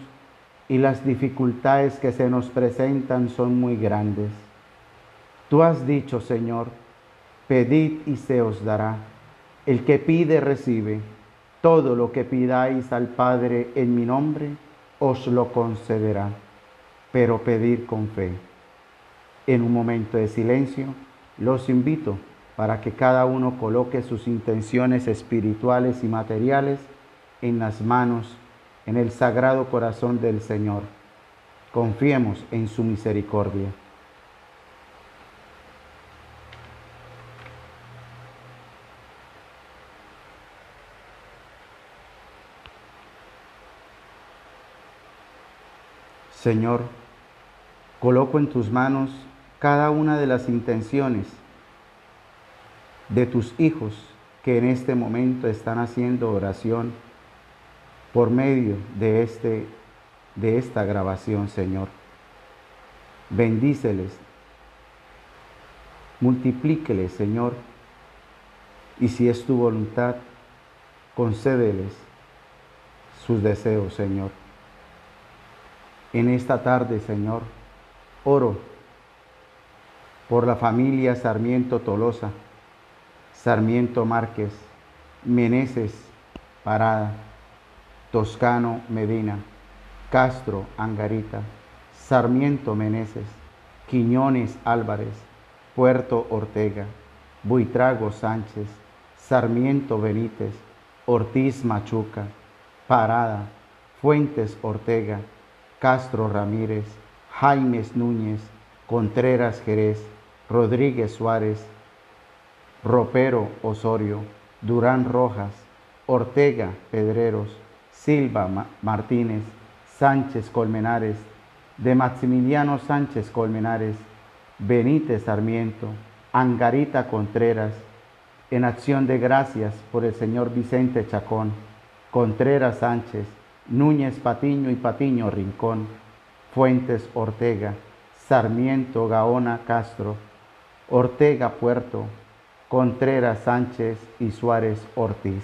S1: y las dificultades que se nos presentan son muy grandes. Tú has dicho, Señor, pedid y se os dará. El que pide recibe. Todo lo que pidáis al Padre en mi nombre, os lo concederá. Pero pedir con fe. En un momento de silencio, los invito para que cada uno coloque sus intenciones espirituales y materiales en las manos, en el sagrado corazón del Señor. Confiemos en su misericordia. Señor, coloco en tus manos cada una de las intenciones de tus hijos que en este momento están haciendo oración por medio de, este, de esta grabación, Señor. Bendíceles, multiplíqueles, Señor, y si es tu voluntad, concédeles sus deseos, Señor. En esta tarde, Señor, oro por la familia Sarmiento Tolosa, Sarmiento Márquez, Meneses Parada, Toscano Medina, Castro Angarita, Sarmiento Meneses, Quiñones Álvarez, Puerto Ortega, Buitrago Sánchez, Sarmiento Benítez, Ortiz Machuca, Parada, Fuentes Ortega, Castro Ramírez, Jaimes Núñez, Contreras Jerez, Rodríguez Suárez, Ropero Osorio, Durán Rojas, Ortega Pedreros, Silva Martínez, Sánchez Colmenares, de Maximiliano Sánchez Colmenares, Benítez Sarmiento, Angarita Contreras, en acción de gracias por el señor Vicente Chacón, Contreras Sánchez, Núñez Patiño y Patiño Rincón, Fuentes Ortega, Sarmiento Gaona Castro, Ortega Puerto, Contreras Sánchez y Suárez Ortiz.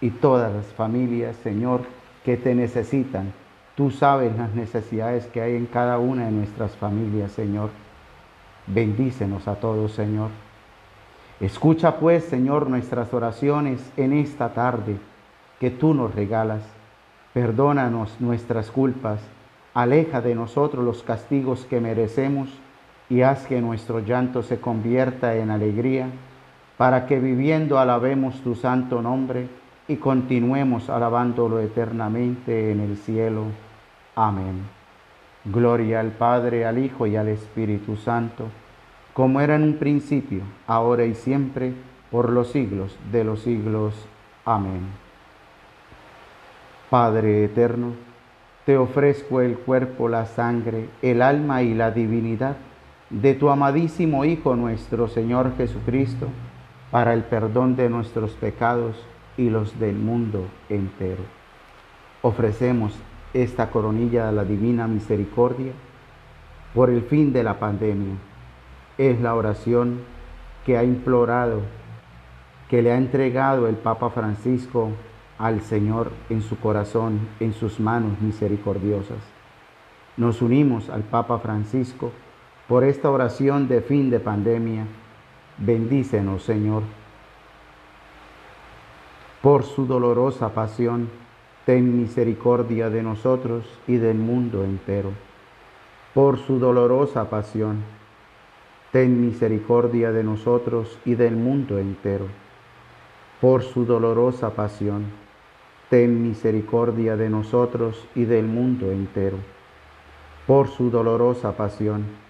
S1: Y todas las familias, Señor, que te necesitan. Tú sabes las necesidades que hay en cada una de nuestras familias, Señor. Bendícenos a todos, Señor. Escucha pues, Señor, nuestras oraciones en esta tarde que tú nos regalas. Perdónanos nuestras culpas. Aleja de nosotros los castigos que merecemos y haz que nuestro llanto se convierta en alegría para que viviendo alabemos tu santo nombre y continuemos alabándolo eternamente en el cielo. Amén. Gloria al Padre, al Hijo y al Espíritu Santo, como era en un principio, ahora y siempre, por los siglos de los siglos. Amén. Padre eterno, te ofrezco el cuerpo, la sangre, el alma y la divinidad de tu amadísimo Hijo nuestro Señor Jesucristo, para el perdón de nuestros pecados y los del mundo entero. Ofrecemos esta coronilla de la Divina Misericordia por el fin de la pandemia. Es la oración que ha implorado, que le ha entregado el Papa Francisco al Señor en su corazón, en sus manos misericordiosas. Nos unimos al Papa Francisco por esta oración de fin de pandemia Bendícenos, Señor. Por su dolorosa pasión, ten misericordia de nosotros y del mundo entero. Por su dolorosa pasión, ten misericordia de nosotros y del mundo entero. Por su dolorosa pasión, ten misericordia de nosotros y del mundo entero. Por su dolorosa pasión,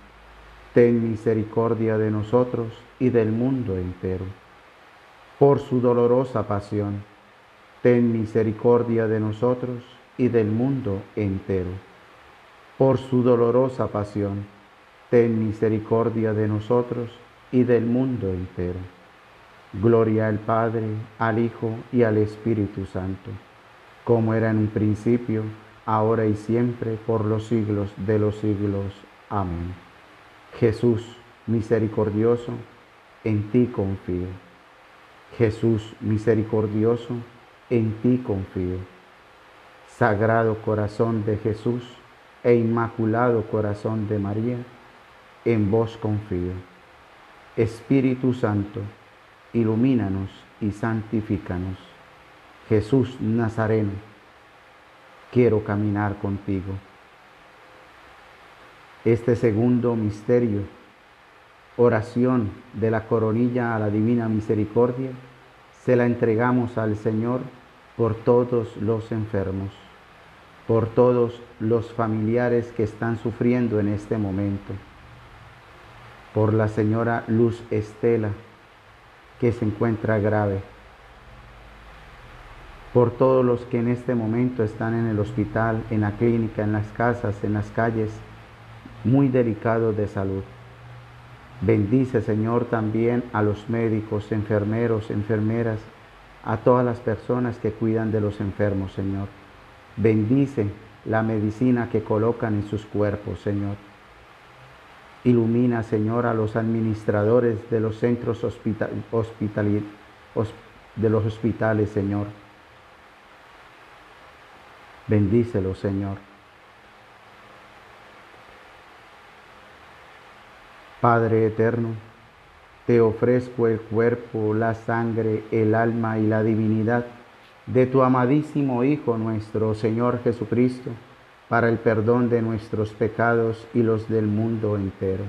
S1: ten misericordia de nosotros y del mundo entero. por su dolorosa pasión, ten misericordia de nosotros y del mundo entero. Por su dolorosa pasión, ten misericordia de nosotros y del mundo entero. Gloria al Padre, al Hijo y al Espíritu Santo, como era en un principio, ahora y siempre, por los siglos de los siglos. Amén. Jesús, misericordioso, en ti confío. Jesús misericordioso, en ti confío. Sagrado corazón de Jesús e inmaculado corazón de María, en vos confío. Espíritu Santo, ilumínanos y santifícanos. Jesús Nazareno, quiero caminar contigo. Este segundo misterio oración de la coronilla a la Divina Misericordia, se la entregamos al Señor por todos los enfermos, por todos los familiares que están sufriendo en este momento, por la señora Luz Estela, que se encuentra grave, por todos los que en este momento están en el hospital, en la clínica, en las casas, en las calles, muy delicados de salud. Bendice, Señor, también a los médicos, enfermeros, enfermeras, a todas las personas que cuidan de los enfermos, Señor. Bendice la medicina que colocan en sus cuerpos, Señor. Ilumina, Señor, a los administradores de los centros hospital, de los hospitales, Señor. Bendícelos, Señor. Padre eterno, te ofrezco el cuerpo, la sangre, el alma y la divinidad de tu amadísimo Hijo nuestro Señor Jesucristo, para el perdón de nuestros pecados y los del mundo entero.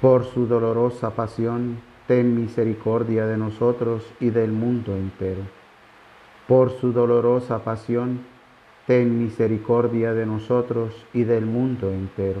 S1: Por su dolorosa pasión, ten misericordia de nosotros y del mundo entero. Por su dolorosa pasión, ten misericordia de nosotros y del mundo entero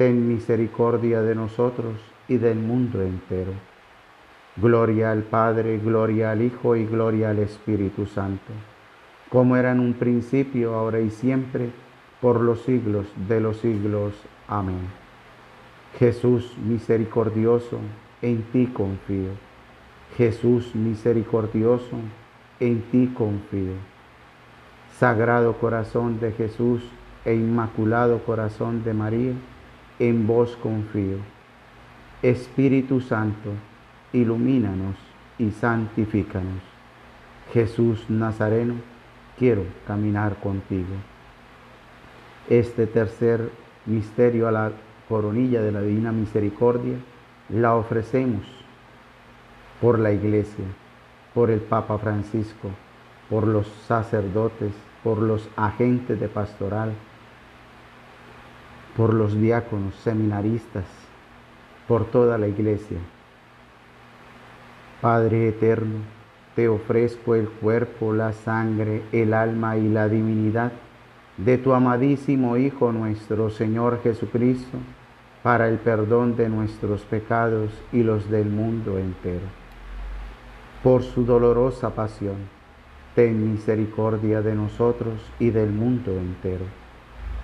S1: ten misericordia de nosotros y del mundo entero. Gloria al Padre, gloria al Hijo y gloria al Espíritu Santo, como era en un principio, ahora y siempre, por los siglos de los siglos. Amén. Jesús misericordioso, en ti confío. Jesús misericordioso, en ti confío. Sagrado corazón de Jesús e inmaculado corazón de María, en vos confío. Espíritu Santo, ilumínanos y santifícanos. Jesús Nazareno, quiero caminar contigo. Este tercer misterio a la coronilla de la Divina Misericordia la ofrecemos por la Iglesia, por el Papa Francisco, por los sacerdotes, por los agentes de pastoral, por los diáconos, seminaristas, por toda la iglesia. Padre eterno, te ofrezco el cuerpo, la sangre, el alma y la divinidad de tu amadísimo Hijo nuestro Señor Jesucristo, para el perdón de nuestros pecados y los del mundo entero. Por su dolorosa pasión, ten misericordia de nosotros y del mundo entero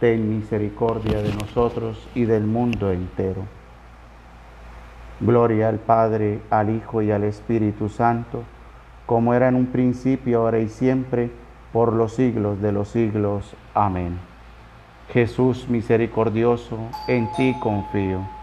S1: ten misericordia de nosotros y del mundo entero. Gloria al Padre, al Hijo y al Espíritu Santo, como era en un principio, ahora y siempre, por los siglos de los siglos. Amén. Jesús misericordioso, en ti confío.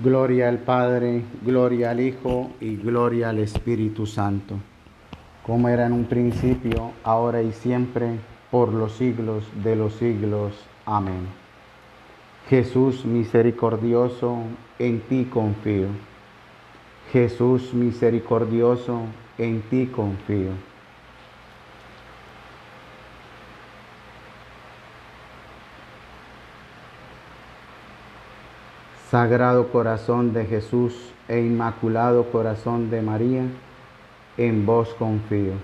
S1: Gloria al Padre, gloria al Hijo y gloria al Espíritu Santo, como era en un principio, ahora y siempre, por los siglos de los siglos. Amén. Jesús misericordioso, en ti confío. Jesús misericordioso, en ti confío. Sagrado Corazón de Jesús e Inmaculado Corazón de María, en vos confío.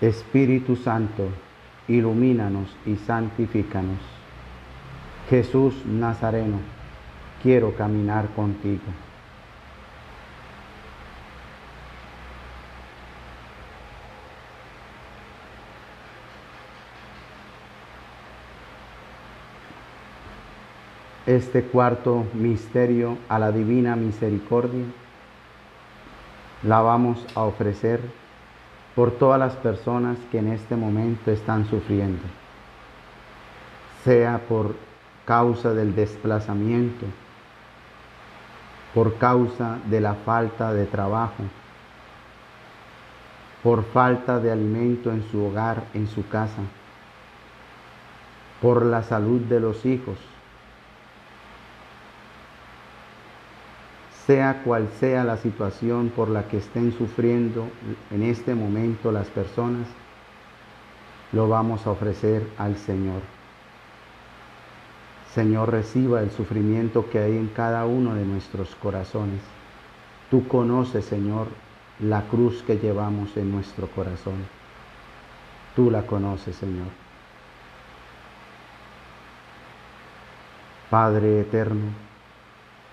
S1: Espíritu Santo, ilumínanos y santifícanos. Jesús Nazareno, quiero caminar contigo. este cuarto misterio a la divina misericordia, la vamos a ofrecer por todas las personas que en este momento están sufriendo, sea por causa del desplazamiento, por causa de la falta de trabajo, por falta de alimento en su hogar, en su casa, por la salud de los hijos, sea cual sea la situación por la que estén sufriendo en este momento las personas, lo vamos a ofrecer al Señor. Señor, reciba el sufrimiento que hay en cada uno de nuestros corazones. Tú conoces, Señor, la cruz que llevamos en nuestro corazón. Tú la conoces, Señor. Padre eterno,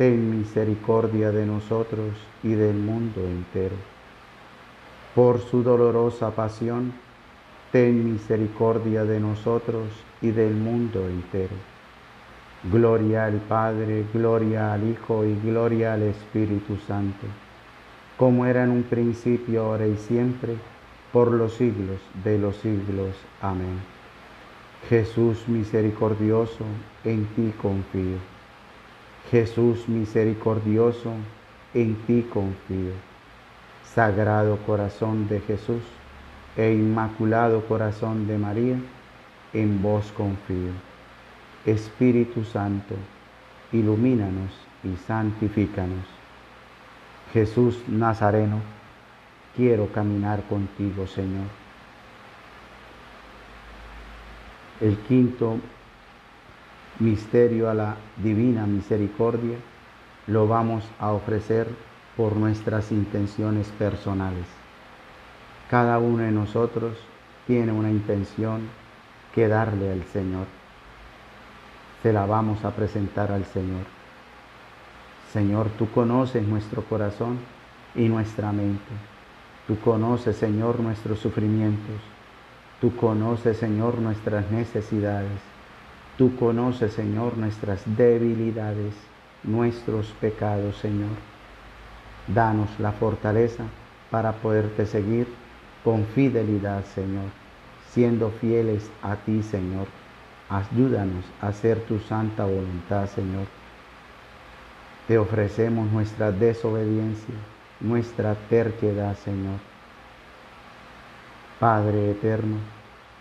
S1: ten misericordia de nosotros y del mundo entero. Por su dolorosa pasión, ten misericordia de nosotros y del mundo entero Gloria al Padre, gloria al Hijo y gloria al Espíritu Santo, como era en un principio, ahora y siempre, por los siglos de los siglos. Amén. Jesús misericordioso, en ti confío. Jesús misericordioso, en ti confío. Sagrado corazón de Jesús e inmaculado corazón de María, en vos confío. Espíritu Santo, ilumínanos y santifícanos. Jesús Nazareno, quiero caminar contigo, Señor. El quinto misterio a la divina misericordia lo vamos a ofrecer por nuestras intenciones personales. Cada uno de nosotros tiene una intención que darle al Señor se la vamos a presentar al Señor. Señor, tú conoces nuestro corazón y nuestra mente. Tú conoces, Señor, nuestros sufrimientos. Tú conoces, Señor, nuestras necesidades. Tú conoces, Señor, nuestras debilidades, nuestros pecados, Señor. Danos la fortaleza para poderte seguir con fidelidad, Señor, siendo fieles a ti, Señor Ayúdanos a hacer tu santa voluntad, Señor. Te ofrecemos nuestra desobediencia, nuestra terquedad, Señor. Padre eterno,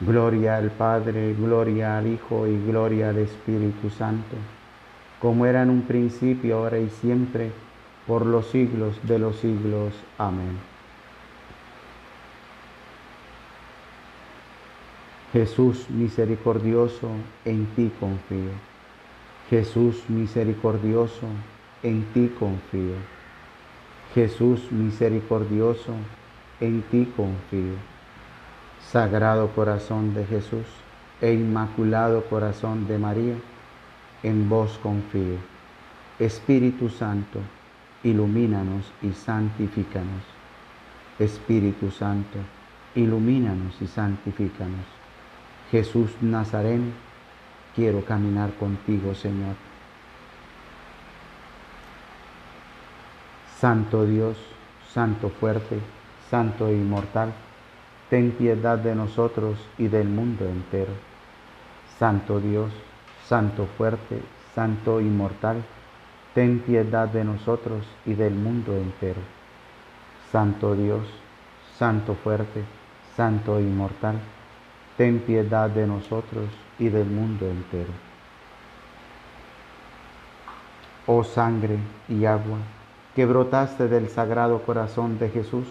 S1: Gloria al Padre, gloria al Hijo y gloria al Espíritu Santo, como era en un principio, ahora y siempre, por los siglos de los siglos. Amén. Jesús misericordioso, en ti confío. Jesús misericordioso, en ti confío. Jesús misericordioso, en ti confío. Sagrado corazón de Jesús e inmaculado corazón de María, en vos confío. Espíritu Santo, ilumínanos y santifícanos. Espíritu Santo, ilumínanos y santifícanos. Jesús Nazareno, quiero caminar contigo, Señor. Santo Dios, Santo fuerte, Santo e inmortal, ten piedad de nosotros y del mundo entero. Santo Dios, Santo fuerte, Santo inmortal, ten piedad de nosotros y del mundo entero. Santo Dios, Santo fuerte, Santo inmortal, ten piedad de nosotros y del mundo entero. Oh sangre y agua que brotaste del sagrado corazón de Jesús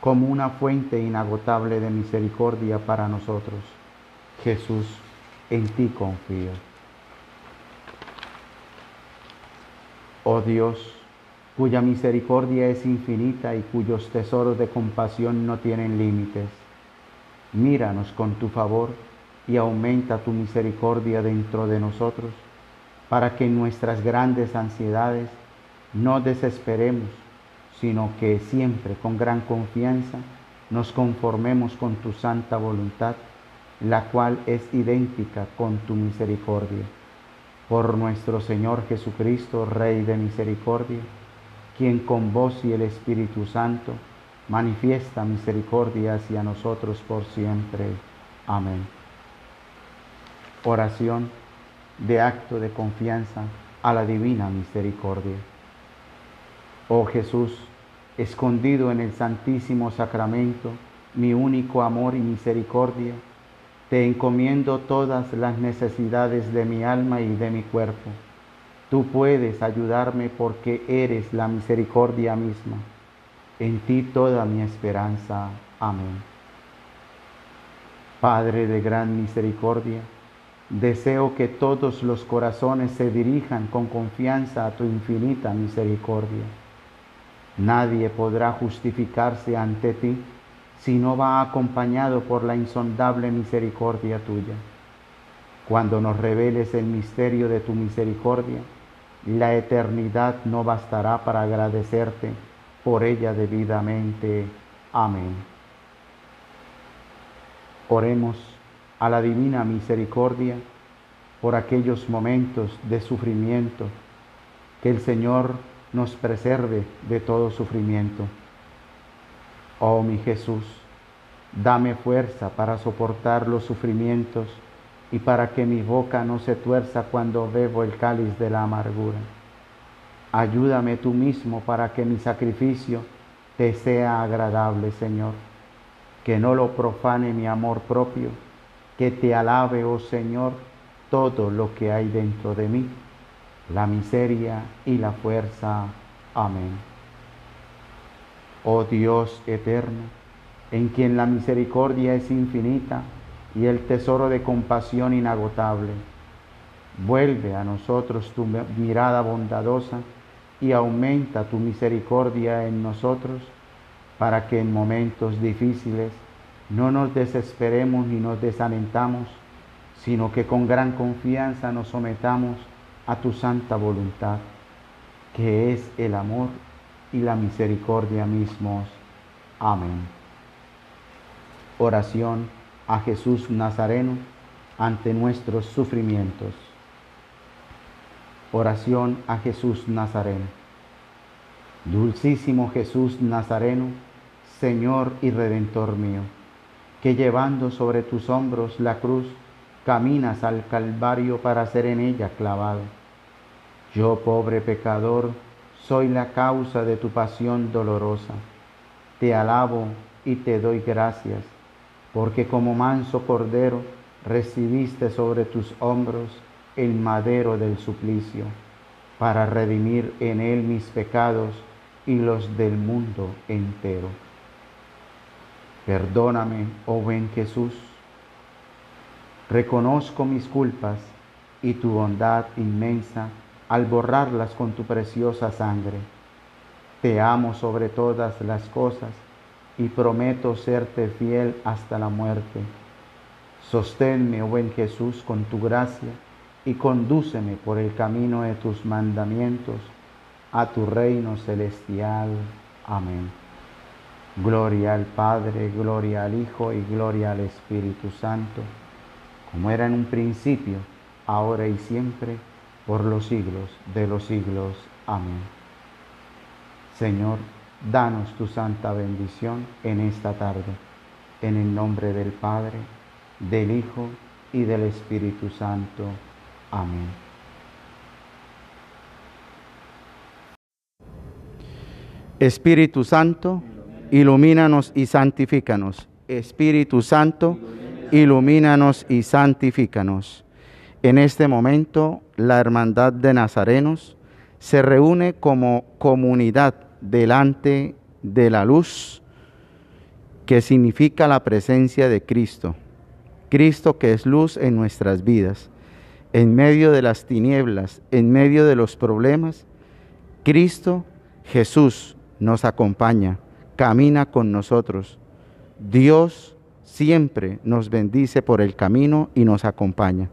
S1: como una fuente inagotable de misericordia para nosotros. Jesús, en ti confío. Oh Dios, cuya misericordia es infinita y cuyos tesoros de compasión no tienen límites, míranos con tu favor y aumenta tu misericordia dentro de nosotros, para que en nuestras grandes ansiedades no desesperemos, sino que siempre con gran confianza nos conformemos con tu santa voluntad, la cual es idéntica con tu misericordia por nuestro Señor Jesucristo, Rey de misericordia, quien con vos y el Espíritu Santo manifiesta misericordia hacia nosotros por siempre. Amén. Oración de acto de confianza a la divina misericordia. Oh Jesús, escondido en el Santísimo Sacramento, mi único amor y misericordia, te encomiendo todas las necesidades de mi alma y de mi cuerpo. Tú puedes ayudarme porque eres la misericordia misma. En ti toda mi esperanza. Amén. Padre de gran misericordia, deseo que todos los corazones se dirijan con confianza a tu infinita misericordia. Nadie podrá justificarse ante ti si no va acompañado por la insondable misericordia tuya. Cuando nos reveles el misterio de tu misericordia, la eternidad no bastará para agradecerte por ella debidamente. Amén. Oremos a la divina misericordia por aquellos momentos de sufrimiento, que el Señor nos preserve de todo sufrimiento. Oh mi Jesús, dame fuerza para soportar los sufrimientos y para que mi boca no se tuerza cuando bebo el cáliz de la amargura. Ayúdame tú mismo para que mi sacrificio te sea agradable, Señor, que no lo profane mi amor propio, que te alabe, oh Señor, todo lo que hay dentro de mí, la miseria y la fuerza. Amén. Oh Dios eterno, en quien la misericordia es infinita y el tesoro de compasión inagotable, vuelve a nosotros tu mirada bondadosa y aumenta tu misericordia en nosotros para que en momentos difíciles no nos desesperemos ni nos desalentamos, sino que con gran confianza nos sometamos a tu santa voluntad, que es el amor y la misericordia mismos. Amén. Oración a Jesús Nazareno ante nuestros sufrimientos. Oración a Jesús Nazareno. Dulcísimo Jesús Nazareno, Señor y Redentor mío, que llevando sobre tus hombros la cruz, caminas al Calvario para ser en ella clavado. Yo, pobre pecador, soy la causa de tu pasión dolorosa. Te alabo y te doy gracias, porque como manso cordero recibiste sobre tus hombros el madero del suplicio, para redimir en él mis pecados y los del mundo entero. Perdóname, oh buen Jesús. Reconozco mis culpas y tu bondad inmensa al borrarlas con tu preciosa sangre. Te amo sobre todas las cosas y prometo serte fiel hasta la muerte. Sosténme, oh buen Jesús, con tu gracia y condúceme por el camino de tus mandamientos a tu reino celestial. Amén. Gloria al Padre, gloria al Hijo y gloria al Espíritu Santo, como era en un principio, ahora y siempre, por los siglos de los siglos. Amén. Señor, danos tu santa bendición en esta tarde, en el nombre del Padre, del Hijo y del Espíritu Santo. Amén. Espíritu Santo, ilumínanos y santifícanos. Espíritu Santo, ilumínanos y santifícanos. En este momento, la Hermandad de Nazarenos se reúne como comunidad delante de la luz, que significa la presencia de Cristo. Cristo que es luz en nuestras vidas. En medio de las tinieblas, en medio de los problemas, Cristo, Jesús, nos acompaña, camina con nosotros. Dios siempre nos bendice por el camino y nos acompaña.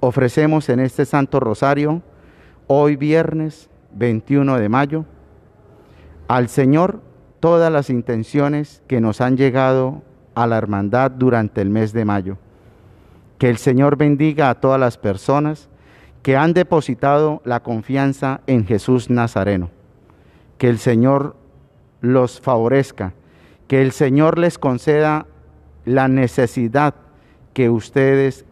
S1: Ofrecemos en este Santo Rosario, hoy viernes 21 de mayo, al Señor todas las intenciones que nos han llegado a la hermandad durante el mes de mayo. Que el Señor bendiga a todas las personas que han depositado la confianza en Jesús Nazareno que el Señor los favorezca, que el Señor les conceda la necesidad que ustedes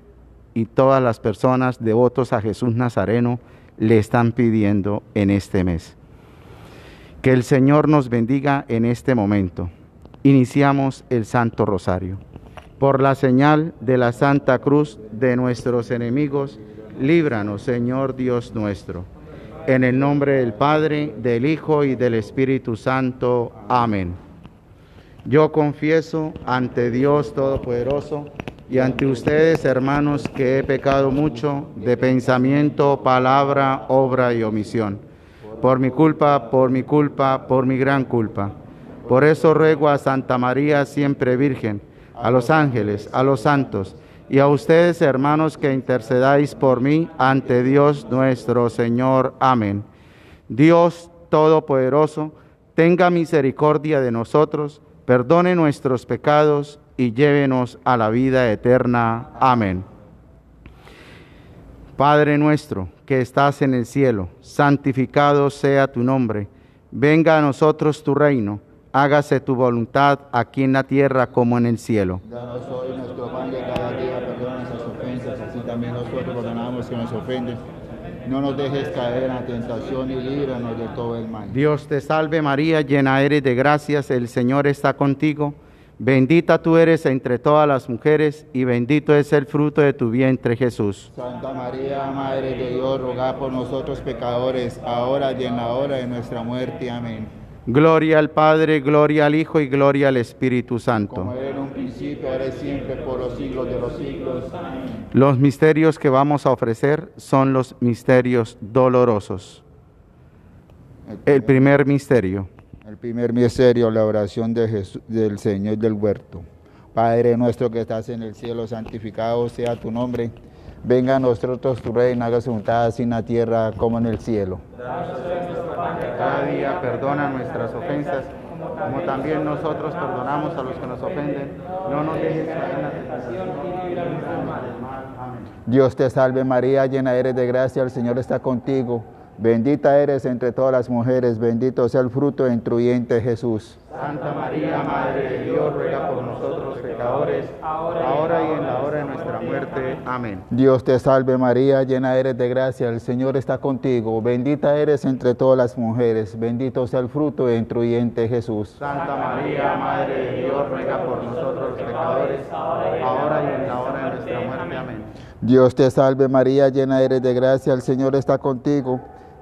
S1: y todas las personas devotos a Jesús Nazareno le están pidiendo en este mes. Que el Señor nos bendiga en este momento. Iniciamos el Santo Rosario. Por la señal de la Santa Cruz de nuestros enemigos, líbranos, Señor Dios nuestro en el nombre del Padre, del Hijo y del Espíritu Santo. Amén. Yo confieso ante Dios Todopoderoso y ante ustedes, hermanos, que he pecado mucho de pensamiento, palabra, obra y omisión. Por mi culpa, por mi culpa, por mi gran culpa. Por eso ruego a Santa María, siempre Virgen, a los ángeles, a los santos, y a ustedes, hermanos, que intercedáis por mí ante Dios nuestro Señor. Amén. Dios Todopoderoso, tenga misericordia de nosotros, perdone nuestros pecados y llévenos a la vida eterna. Amén. Padre nuestro, que estás en el cielo, santificado sea tu nombre. Venga a nosotros tu reino hágase tu voluntad aquí en la tierra como en el cielo.
S2: Danos hoy nuestro pan de cada día, perdona nuestras ofensas, así también nosotros perdonamos que nos ofenden. No nos dejes caer en la tentación y líbranos de todo el mal.
S1: Dios te salve María, llena eres de gracias, el Señor está contigo. Bendita tú eres entre todas las mujeres y bendito es el fruto de tu vientre Jesús.
S2: Santa María, Madre de Dios, ruega por nosotros pecadores, ahora y en la hora de nuestra muerte. Amén.
S1: Gloria al Padre, gloria al Hijo y gloria al Espíritu Santo.
S2: Como era en un principio, ahora y siempre, por los siglos de los siglos. Amén.
S1: Los misterios que vamos a ofrecer son los misterios dolorosos. El primer misterio.
S2: El primer misterio, la oración de Jesús, del Señor del huerto. Padre nuestro que estás en el cielo, santificado sea tu nombre. Venga a nosotros tu reino, hágase voluntad así en la tierra como en el cielo.
S1: Cada día perdona nuestras ofensas, como también nosotros perdonamos a los que nos ofenden. No nos dejes caer en la tentación.
S2: Dios te salve María, llena eres de gracia, el Señor está contigo. Bendita eres entre todas las mujeres, bendito sea el fruto de tu vientre Jesús.
S1: Santa María, Madre de Dios, ruega por nosotros pecadores, ahora y en la hora de nuestra muerte. Amén.
S2: Dios te salve María, llena eres de gracia, el Señor está contigo. Bendita eres entre todas las mujeres, bendito sea el fruto de tu vientre Jesús.
S1: Santa María, Madre de Dios, ruega por nosotros pecadores, ahora y en la hora de nuestra muerte. Amén.
S2: Dios te salve María, llena eres de gracia, el Señor está contigo.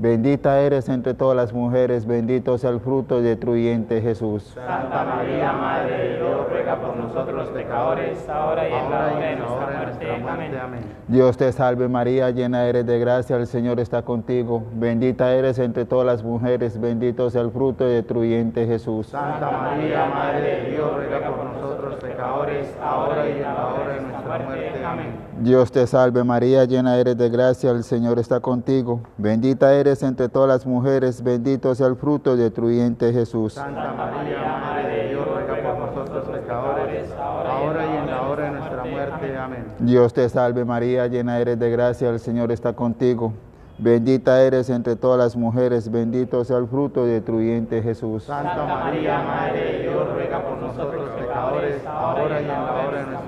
S2: Bendita eres entre todas las mujeres, bendito sea el fruto de tu vientre Jesús.
S1: Santa María, Madre de Dios, ruega por nosotros los pecadores, ahora y en la hora de nuestra muerte. Amén.
S2: Dios te salve María, llena eres de gracia, el Señor está contigo. Bendita eres entre todas las mujeres, bendito sea el fruto de tu vientre Jesús.
S1: Santa María, Madre de Dios, ruega por nosotros pecadores, ahora y en la hora de nuestra muerte. Amén.
S2: Dios te salve María, llena eres de gracia, el Señor está contigo. Bendita eres entre todas las mujeres, bendito sea el fruto de tu vientre Jesús.
S1: Santa María, Madre de Dios, ruega por nosotros pecadores, ahora y en la hora de nuestra muerte. Amén.
S2: Dios te salve María, llena eres de gracia, el Señor está contigo. Bendita eres entre todas las mujeres, bendito sea el fruto de tu vientre Jesús.
S1: Santa María, Madre de Dios, ruega por nosotros pecadores, ahora y en la hora de nuestra muerte.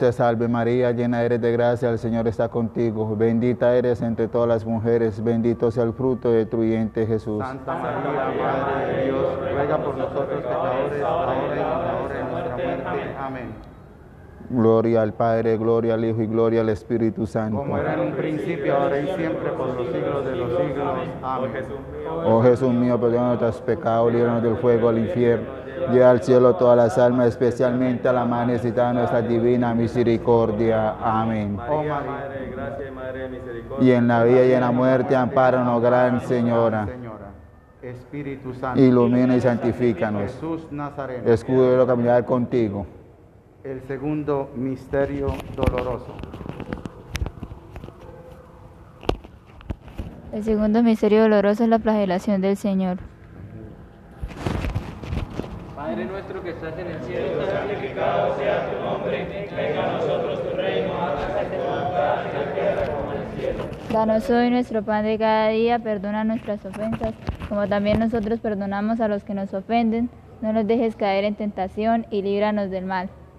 S2: te salve María, llena eres de gracia, el Señor está contigo. Bendita eres entre todas las mujeres, bendito sea el fruto de tu vientre Jesús.
S1: Santa María, Madre de Dios, ruega por nosotros pecadores, ahora y en la hora de nuestra muerte. Amén.
S2: Gloria al Padre, gloria al Hijo y gloria al Espíritu Santo.
S1: Como era en un principio, ahora y siempre, por los siglos de los siglos. Amén.
S2: Oh Jesús mío, perdona nuestros pecados, líbranos del fuego al infierno. Lleva al cielo todas las almas, especialmente a la más necesitada de nuestra divina misericordia. Amén.
S1: Oh
S3: Madre, gracia y Madre misericordia.
S2: Y en la vida y en la muerte, ampáranos, gran Señora.
S1: Señora. Espíritu Santo.
S2: Ilumina y santifícanos.
S1: Jesús Nazareno.
S2: Escudo de caminar contigo.
S1: El segundo misterio doloroso.
S4: El segundo misterio doloroso es la flagelación del Señor.
S3: Padre nuestro que estás en el cielo, santificado sea tu nombre. Venga a nosotros tu reino, hágase tu voluntad en la tierra como en el cielo.
S4: Danos hoy nuestro pan de cada día, perdona nuestras ofensas, como también nosotros perdonamos a los que nos ofenden. No nos dejes caer en tentación y líbranos del mal.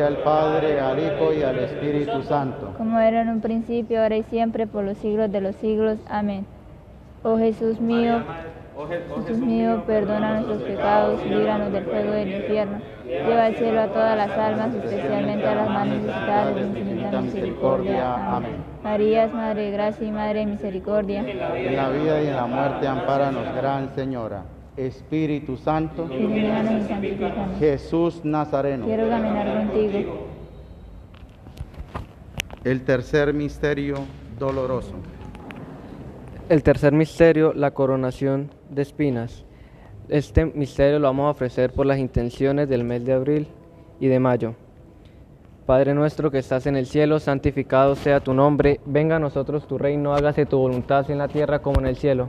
S1: al Padre, al Hijo y al Espíritu Santo.
S4: Como era en un principio, ahora y siempre, por los siglos de los siglos. Amén. Oh Jesús mío, Jesús mío, perdona nuestros pecados, líbranos del fuego del infierno. Lleva al cielo a todas las almas, especialmente a las más necesitadas de infinita misericordia. Amén. María es Madre de Gracia y Madre de Misericordia.
S1: En la vida y en la muerte, ampáranos, Gran Señora. Espíritu Santo,
S4: y.
S1: Jesús Nazareno.
S4: Quiero caminar contigo.
S1: El tercer misterio doloroso.
S3: El tercer misterio, la coronación de espinas. Este misterio lo vamos a ofrecer por las intenciones del mes de abril y de mayo. Padre nuestro que estás en el cielo, santificado sea tu nombre, venga a nosotros tu reino, hágase tu voluntad en la tierra como en el cielo.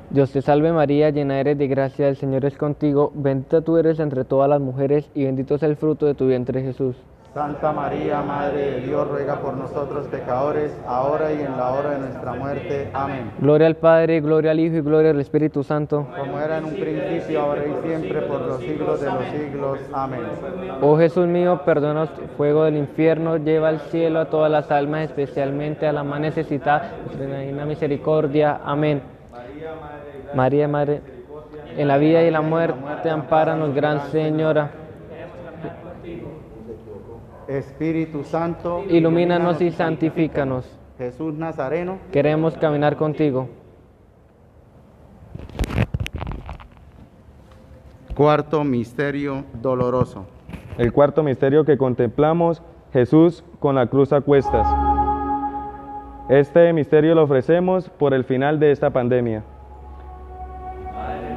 S3: Dios te salve María, llena eres de gracia, el Señor es contigo. Bendita tú eres entre todas las mujeres y bendito es el fruto de tu vientre Jesús.
S1: Santa María, Madre de Dios, ruega por nosotros pecadores, ahora y en la hora de nuestra muerte. Amén.
S3: Gloria al Padre, gloria al Hijo y gloria al Espíritu Santo.
S1: Como era en un principio, ahora y siempre, por los siglos de los siglos. Amén.
S3: Oh Jesús mío, perdona el fuego del infierno, lleva al cielo a todas las almas, especialmente a la más necesitada, reina misericordia. Amén. María, Madre, en la vida y en la muerte, ampáranos, Gran Señora.
S1: Espíritu Santo,
S3: Ilumínanos y santifícanos.
S1: Jesús Nazareno,
S3: Queremos caminar contigo.
S1: cuarto misterio doloroso.
S5: El cuarto misterio que contemplamos, Jesús con la cruz a cuestas. Este misterio lo ofrecemos por el final de esta pandemia.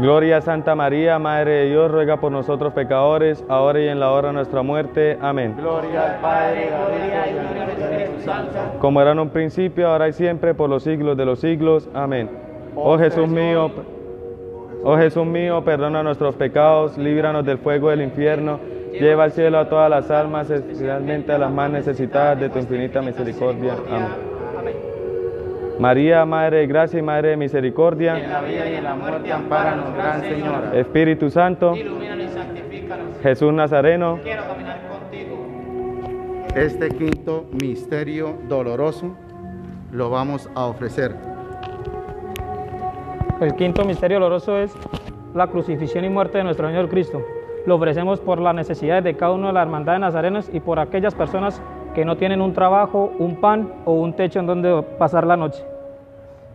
S5: Gloria a Santa María, Madre de Dios, ruega por nosotros pecadores, ahora y en la hora de nuestra muerte. Amén.
S1: Gloria al Padre, al Hijo y al Espíritu Santo.
S5: Como era en un principio, ahora y siempre, por los siglos de los siglos. Amén. Oh Jesús mío, oh Jesús mío, perdona nuestros pecados, líbranos del fuego del infierno, lleva al cielo a todas las almas, especialmente a las más necesitadas de tu infinita misericordia. Amén. María, Madre de Gracia y Madre de Misericordia,
S1: En la vida y en la muerte, ampáranos, Gran Señora.
S5: Espíritu Santo,
S1: Ilumínanos y santifícanos.
S5: Jesús Nazareno,
S1: Quiero caminar contigo.
S6: Este quinto misterio doloroso lo vamos a ofrecer.
S7: El quinto misterio doloroso es la crucifixión y muerte de nuestro Señor Cristo. Lo ofrecemos por las necesidades de cada uno de la hermandad de Nazarenos y por aquellas personas que no tienen un trabajo, un pan o un techo en donde pasar la noche.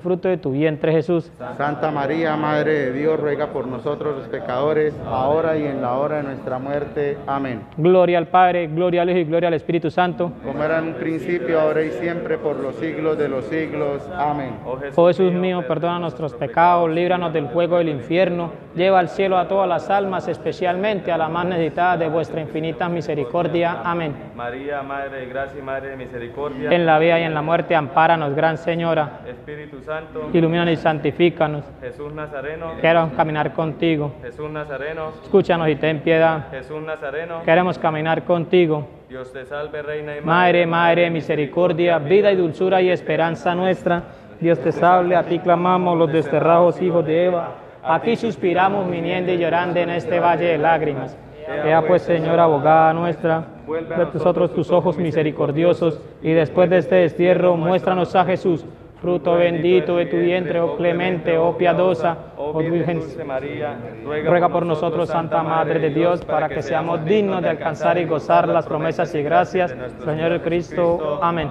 S7: fruto de tu vientre Jesús.
S8: Santa María, Madre de Dios, ruega por nosotros los pecadores, ahora y en la hora de nuestra muerte. Amén.
S7: Gloria al Padre, gloria al Hijo y gloria al Espíritu Santo.
S8: Como era en un principio, ahora y siempre, por los siglos de los siglos. Amén.
S7: Oh Jesús mío, perdona nuestros pecados, líbranos del fuego del infierno, lleva al cielo a todas las almas, especialmente a la más necesitada de vuestra infinita misericordia. Amén.
S5: María, Madre de Gracia y Madre de Misericordia.
S7: En la vida y en la muerte, ampáranos, Gran Señora.
S5: Espíritu Santo.
S7: Ilumínanos y santifícanos.
S5: Jesús Nazareno.
S7: Queremos caminar contigo.
S5: Jesús Nazareno.
S7: Escúchanos y ten piedad.
S5: Jesús Nazareno.
S7: Queremos caminar contigo.
S5: Dios te salve, Reina y
S7: Madre, Madre misericordia, vida y dulzura y esperanza nuestra. Dios te salve, a ti clamamos los desterrados hijos de Eva. A ti suspiramos viniendo y llorando en este valle de lágrimas. Ea pues, Señora abogada nuestra, de nosotros tus ojos misericordiosos, y después de este destierro, muéstranos a Jesús, fruto bendito de tu vientre, oh clemente, oh piadosa, oh Virgen.
S5: María,
S7: Ruega por nosotros, Santa Madre de Dios, para que seamos dignos de alcanzar y gozar las promesas y gracias, Señor Cristo. Amén.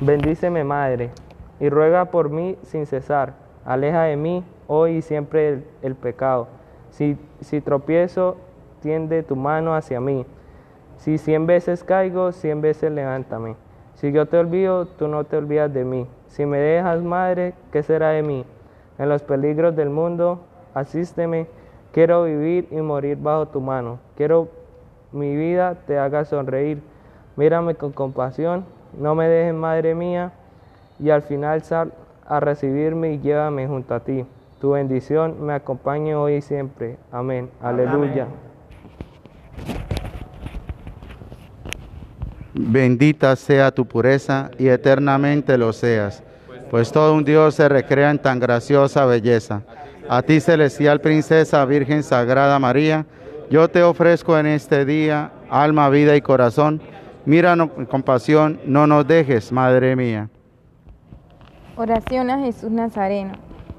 S3: Bendíceme, Madre, y ruega por mí sin cesar. Aleja de mí hoy y siempre el, pecado. Si, si tropiezo, tiende tu mano hacia mí. Si cien veces caigo, cien veces levántame. Si yo te olvido, tú no te olvidas de mí. Si me dejas, Madre, ¿qué será de mí? En los peligros del mundo, asísteme. Quiero vivir y morir bajo tu mano. Quiero mi vida te haga sonreír. Mírame con compasión, no me dejes, Madre mía, y al final sal a recibirme y llévame junto a ti. Tu bendición me acompañe hoy y siempre. Amén. Aleluya.
S1: Bendita sea tu pureza y eternamente lo seas, pues todo un Dios se recrea en tan graciosa belleza. A ti, celestial princesa, Virgen Sagrada María, yo te ofrezco en este día alma, vida y corazón. Míranos con compasión, no nos dejes, Madre mía.
S9: Oración a Jesús Nazareno.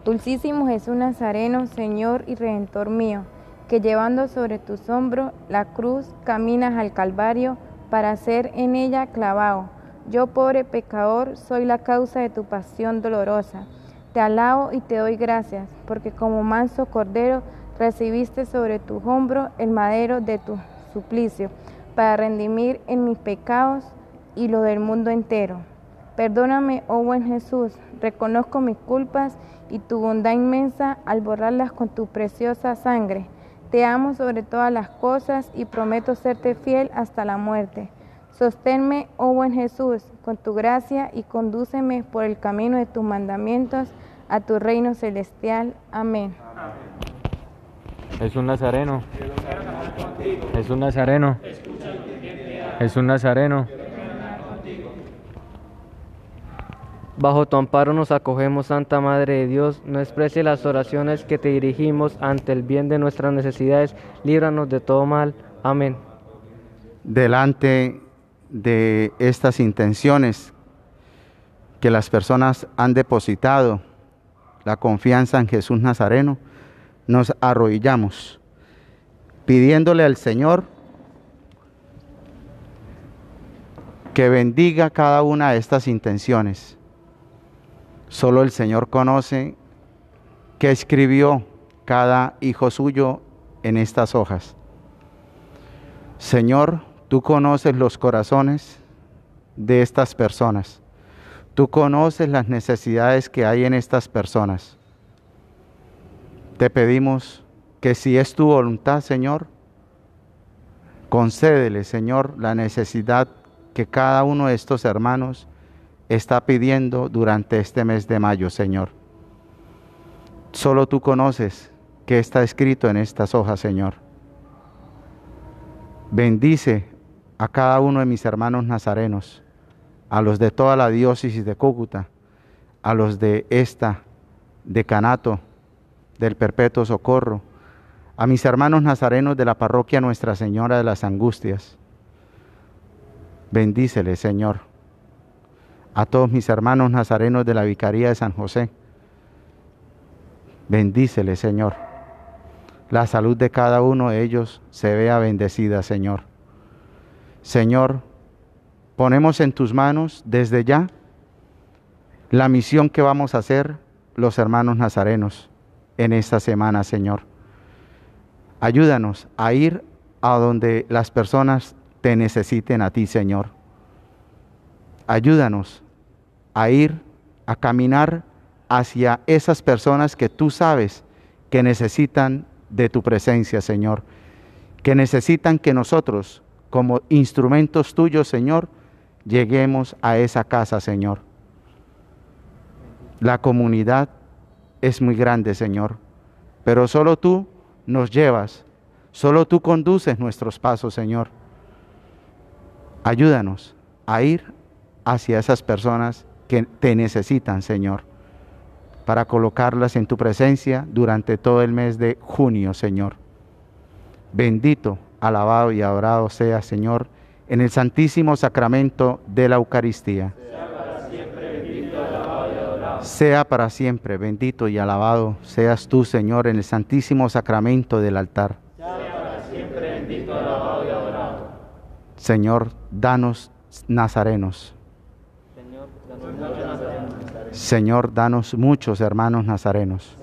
S9: Dulcísimo Jesús Nazareno, Señor y Redentor mío, que llevando sobre tus hombros la cruz caminas al Calvario para ser en ella clavado. Yo, pobre pecador, soy la causa de tu pasión dolorosa. Te alabo y te doy gracias, porque como manso cordero recibiste sobre tus hombros el madero de tu suplicio, para redimir en mis pecados y lo del mundo entero. Perdóname, oh buen Jesús, reconozco mis culpas y tu bondad inmensa al borrarlas con tu preciosa sangre. Te amo sobre todas las cosas y prometo serte fiel hasta la muerte. Sosténme, oh buen Jesús, con tu gracia y condúceme por el camino de tus mandamientos a tu reino celestial. Amén.
S3: Jesús Nazareno. Jesús Nazareno. Jesús Nazareno. Bajo tu amparo nos acogemos, Santa Madre de Dios. No desprecie las oraciones que te dirigimos ante el bien de nuestras necesidades. Líbranos de todo mal. Amén.
S1: Delante de estas intenciones que las personas han depositado la confianza en Jesús Nazareno, nos arrodillamos pidiéndole al Señor que bendiga cada una de estas intenciones. Solo el Señor conoce qué escribió cada hijo suyo en estas hojas. Señor, tú conoces los corazones de estas personas. Tú conoces las necesidades que hay en estas personas. Te pedimos que si es tu voluntad, Señor, concédele, Señor, la necesidad que cada uno de estos hermanos está pidiendo durante este mes de mayo, Señor. Solo tú conoces qué está escrito en estas hojas, Señor. Bendice a cada uno de mis hermanos nazarenos, a los de toda la diócesis de Cúcuta, a los de esta decanato del Perpetuo Socorro, a mis hermanos nazarenos de la parroquia Nuestra Señora de las Angustias. Bendícele, Señor. A todos mis hermanos nazarenos de la Vicaría de San José. Bendícele, Señor. La salud de cada uno de ellos se vea bendecida, Señor. Señor, ponemos en tus manos desde ya la misión que vamos a hacer los hermanos nazarenos en esta semana, Señor. Ayúdanos a ir a donde las personas te necesiten a ti, Señor. Ayúdanos a ir, a caminar hacia esas personas que tú sabes que necesitan de tu presencia, Señor. Que necesitan que nosotros, como instrumentos tuyos, Señor, lleguemos a esa casa, Señor. La comunidad es muy grande, Señor, pero solo tú nos llevas, solo tú conduces nuestros pasos, Señor. Ayúdanos a ir hacia esas personas que te necesitan, Señor, para colocarlas en tu presencia durante todo el mes de junio, Señor. Bendito, alabado y adorado sea, Señor, en el santísimo sacramento de la Eucaristía. Sea para siempre bendito y alabado seas tú, Señor, en el santísimo sacramento del altar. Señor, danos nazarenos. Señor, danos muchos hermanos nazarenos.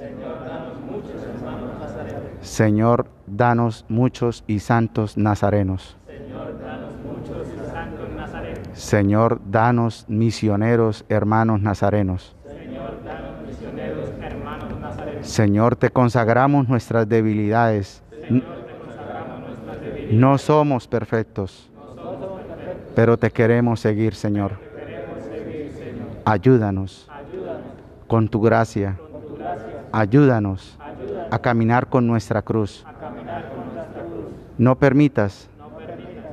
S1: Señor, danos muchos y santos nazarenos. Señor, danos misioneros hermanos nazarenos. Señor, te consagramos nuestras debilidades. No somos perfectos, pero te queremos seguir, Señor. Ayúdanos con tu gracia. Ayúdanos a caminar con nuestra cruz. No permitas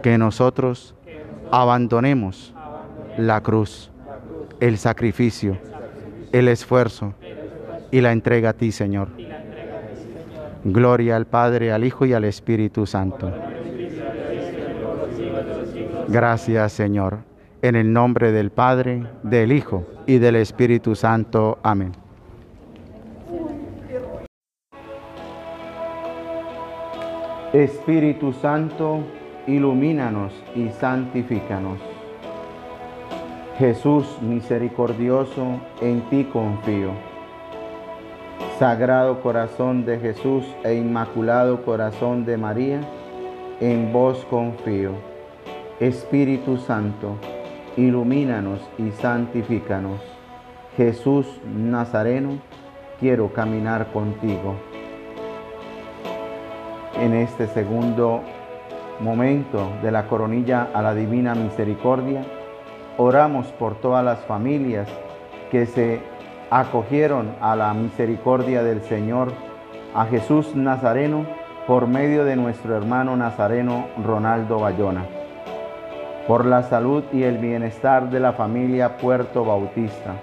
S1: que nosotros abandonemos la cruz, el sacrificio, el esfuerzo y la entrega a ti, Señor. Gloria al Padre, al Hijo y al Espíritu Santo. Gracias, Señor. En el nombre del Padre, del Hijo y del Espíritu Santo. Amén. Espíritu Santo, ilumínanos y santifícanos. Jesús misericordioso, en ti confío. Sagrado corazón de Jesús e inmaculado corazón de María, en vos confío. Espíritu Santo, ilumínanos y santifícanos. Jesús Nazareno, quiero caminar contigo. En este segundo momento de la coronilla a la divina misericordia, oramos por todas las familias que se acogieron a la misericordia del Señor, a Jesús Nazareno, por medio de nuestro hermano nazareno Ronaldo Bayona por la salud y el bienestar de la familia Puerto Bautista,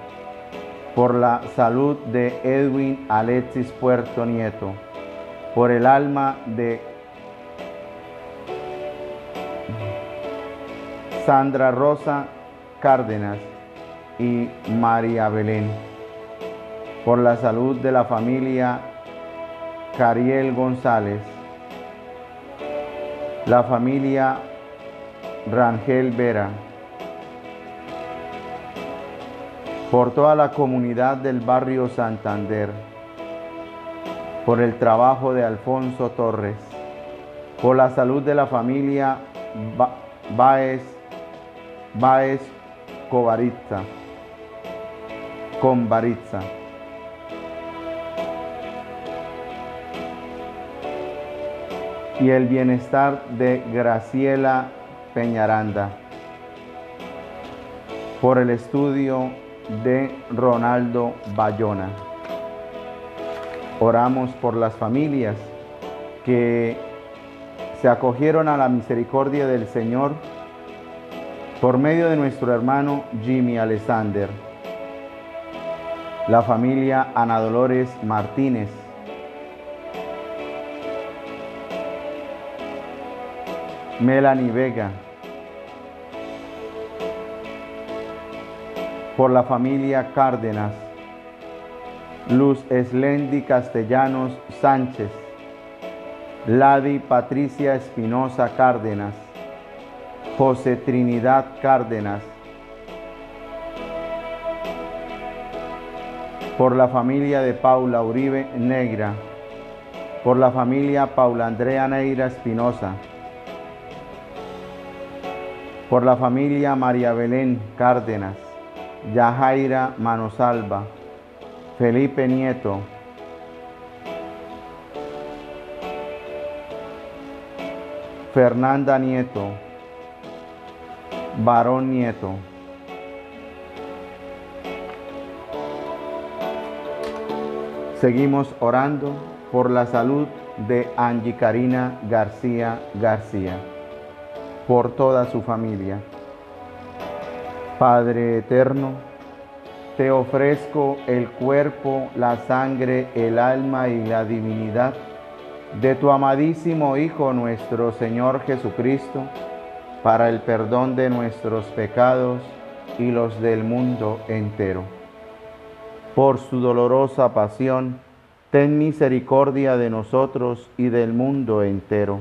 S1: por la salud de Edwin Alexis Puerto Nieto, por el alma de Sandra Rosa Cárdenas y María Belén, por la salud de la familia Cariel González, la familia Rangel Vera, por toda la comunidad del barrio Santander, por el trabajo de Alfonso Torres, por la salud de la familia Baez, Baez Covaritza, con Baritza. Y el bienestar de Graciela Peñaranda. Por el estudio de Ronaldo Bayona. Oramos por las familias que se acogieron a la misericordia del Señor por medio de nuestro hermano Jimmy Alexander, la familia Ana Dolores Martínez, Melanie Vega, por la familia Cárdenas, Luz Eslendi Castellanos Sánchez, Ladi Patricia Espinosa Cárdenas, José Trinidad Cárdenas, por la familia de Paula Uribe Negra, por la familia Paula Andrea Neira Espinosa, por la familia María Belén Cárdenas, Yajaira Manosalva, Felipe Nieto, Fernanda Nieto, Varón Nieto. Seguimos orando por la salud de Angie Karina García García, por toda su familia. Padre eterno, te ofrezco el cuerpo, la sangre, el alma y la divinidad de tu amadísimo Hijo nuestro Señor Jesucristo, para el perdón de nuestros pecados y los del mundo entero. Por su dolorosa pasión, ten misericordia de nosotros y del mundo entero.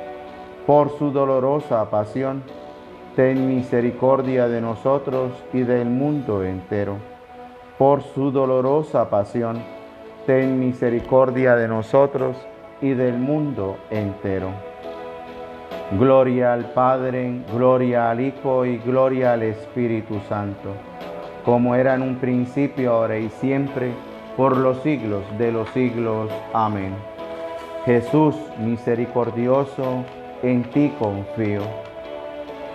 S1: Por su dolorosa pasión, ten misericordia de nosotros y del mundo entero. Por su dolorosa pasión, ten misericordia de nosotros y del mundo entero. Gloria al Padre, gloria al Hijo y gloria al Espíritu Santo, como era en un principio, ahora y siempre, por los siglos de los siglos. Amén. Jesús misericordioso, en ti confío.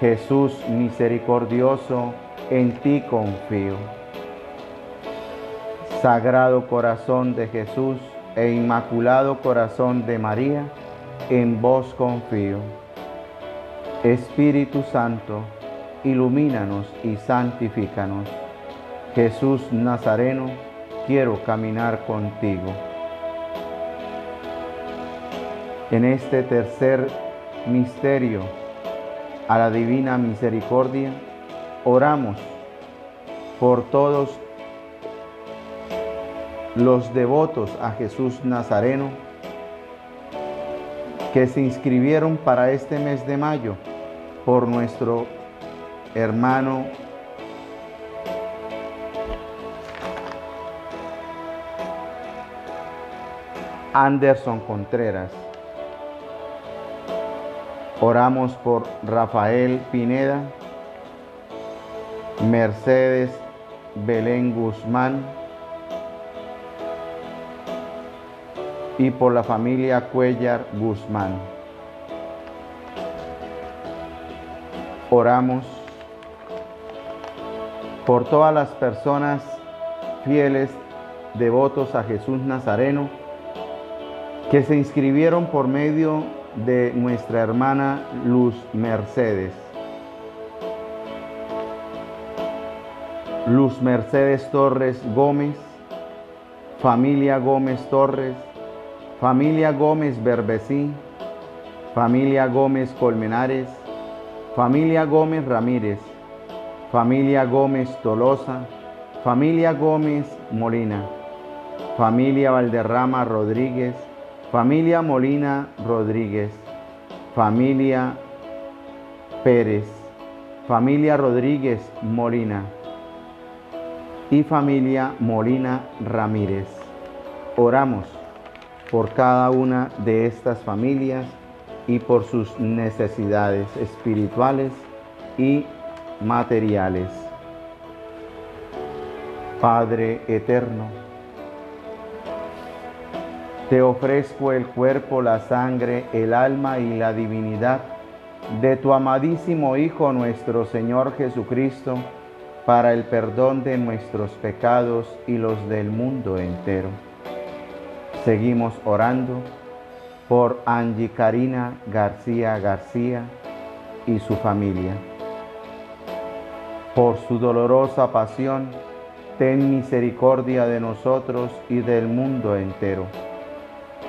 S1: Jesús misericordioso, en ti confío. Sagrado Corazón de Jesús e Inmaculado Corazón de María, en vos confío. Espíritu Santo, ilumínanos y santifícanos. Jesús Nazareno, quiero caminar contigo. En este tercer misterio a la divina misericordia, oramos por todos los devotos a Jesús Nazareno que se inscribieron para este mes de mayo por nuestro hermano Anderson Contreras. Oramos por Rafael Pineda, Mercedes Belén Guzmán, y por la familia Cuellar Guzmán. Oramos por todas las personas fieles devotos a Jesús Nazareno que se inscribieron por medio de nuestra hermana Luz Mercedes. Luz Mercedes Torres Gómez, familia Gómez Torres, familia Gómez Berbesí, familia Gómez Colmenares, familia Gómez Ramírez, familia Gómez Tolosa, familia Gómez Molina, familia Valderrama Rodríguez, familia Molina Rodríguez, familia Pérez, familia Rodríguez Molina y familia Molina Ramírez. Oramos por cada una de estas familias y por sus necesidades espirituales y materiales. Padre eterno, te ofrezco el cuerpo, la sangre, el alma y la divinidad de tu amadísimo Hijo nuestro Señor Jesucristo, para el perdón de nuestros pecados y los del mundo entero. Seguimos orando por Angie Karina García García y su familia. Por su dolorosa pasión, ten misericordia de nosotros y del mundo entero.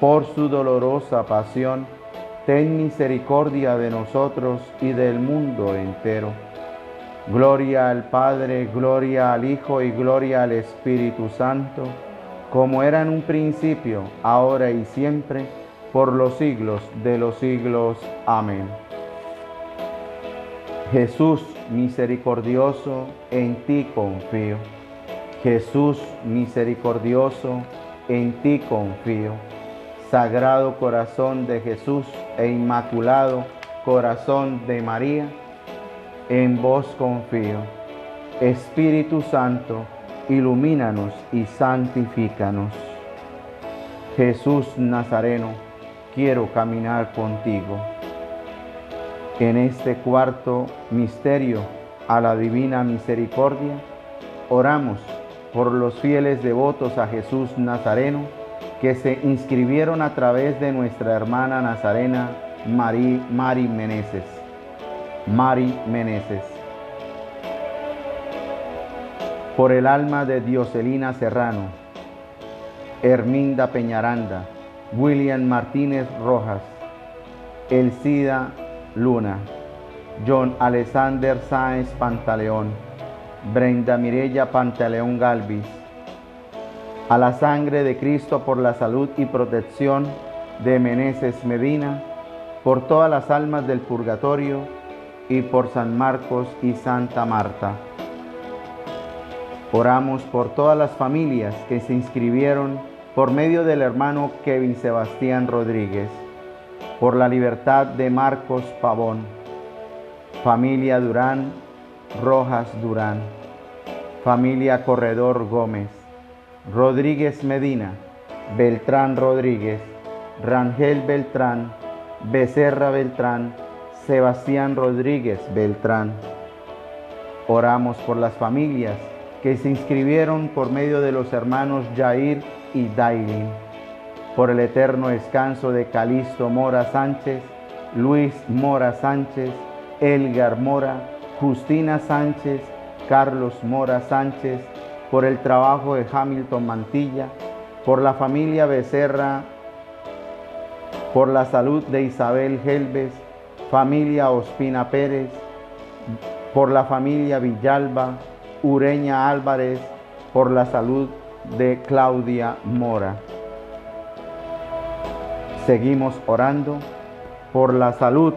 S1: Por su dolorosa pasión, ten misericordia de nosotros y del mundo entero. Gloria al Padre, gloria al Hijo y gloria al Espíritu Santo, como era en un principio, ahora y siempre, por los siglos de los siglos. Amén. Jesús misericordioso, en ti confío. Jesús misericordioso, en ti confío. Sagrado corazón de Jesús e inmaculado corazón de María, en vos confío. Espíritu Santo, ilumínanos y santifícanos. Jesús Nazareno, quiero caminar contigo. En este cuarto misterio a la divina misericordia, oramos por los fieles devotos a Jesús Nazareno que se inscribieron a través de nuestra hermana nazarena Mari, Mari Meneses. Mari Meneses. Por el alma de Dioselina Serrano, Herminda Peñaranda, William Martínez Rojas, Elcida Luna, John Alexander Sáenz Pantaleón, Brenda Mirella Pantaleón Galvis, a la sangre de Cristo por la salud y protección de Meneses Medina, por todas las almas del purgatorio y por San Marcos y Santa Marta. Oramos por todas las familias que se inscribieron por medio del hermano Kevin Sebastián Rodríguez, por la libertad de Marcos Pavón, familia Durán, Rojas Durán, familia Corredor Gómez, Rodríguez Medina, Beltrán Rodríguez, Rangel Beltrán, Becerra Beltrán, Sebastián Rodríguez Beltrán. Oramos por las familias que se inscribieron por medio de los hermanos Jair y Dailin, por el eterno descanso de Calisto Mora Sánchez, Luis Mora Sánchez, Elgar Mora, Justina Sánchez, Carlos Mora Sánchez, por el trabajo de Hamilton Mantilla, por la familia Becerra, por la salud de Isabel Helves, familia Ospina Pérez, por la familia Villalba, Ureña Álvarez, por la salud de Claudia Mora. Seguimos orando por la salud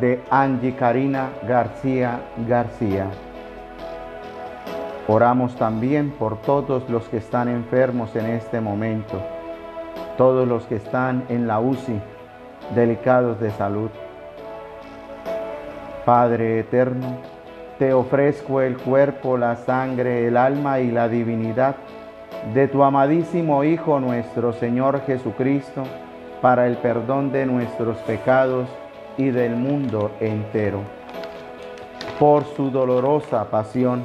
S1: de Angie Karina García García. Oramos también por todos los que están enfermos en este momento, todos los que están en la UCI, delicados de salud. Padre eterno, te ofrezco el cuerpo, la sangre, el alma y la divinidad de tu amadísimo Hijo nuestro Señor Jesucristo, para el perdón de nuestros pecados y del mundo entero. Por su dolorosa pasión,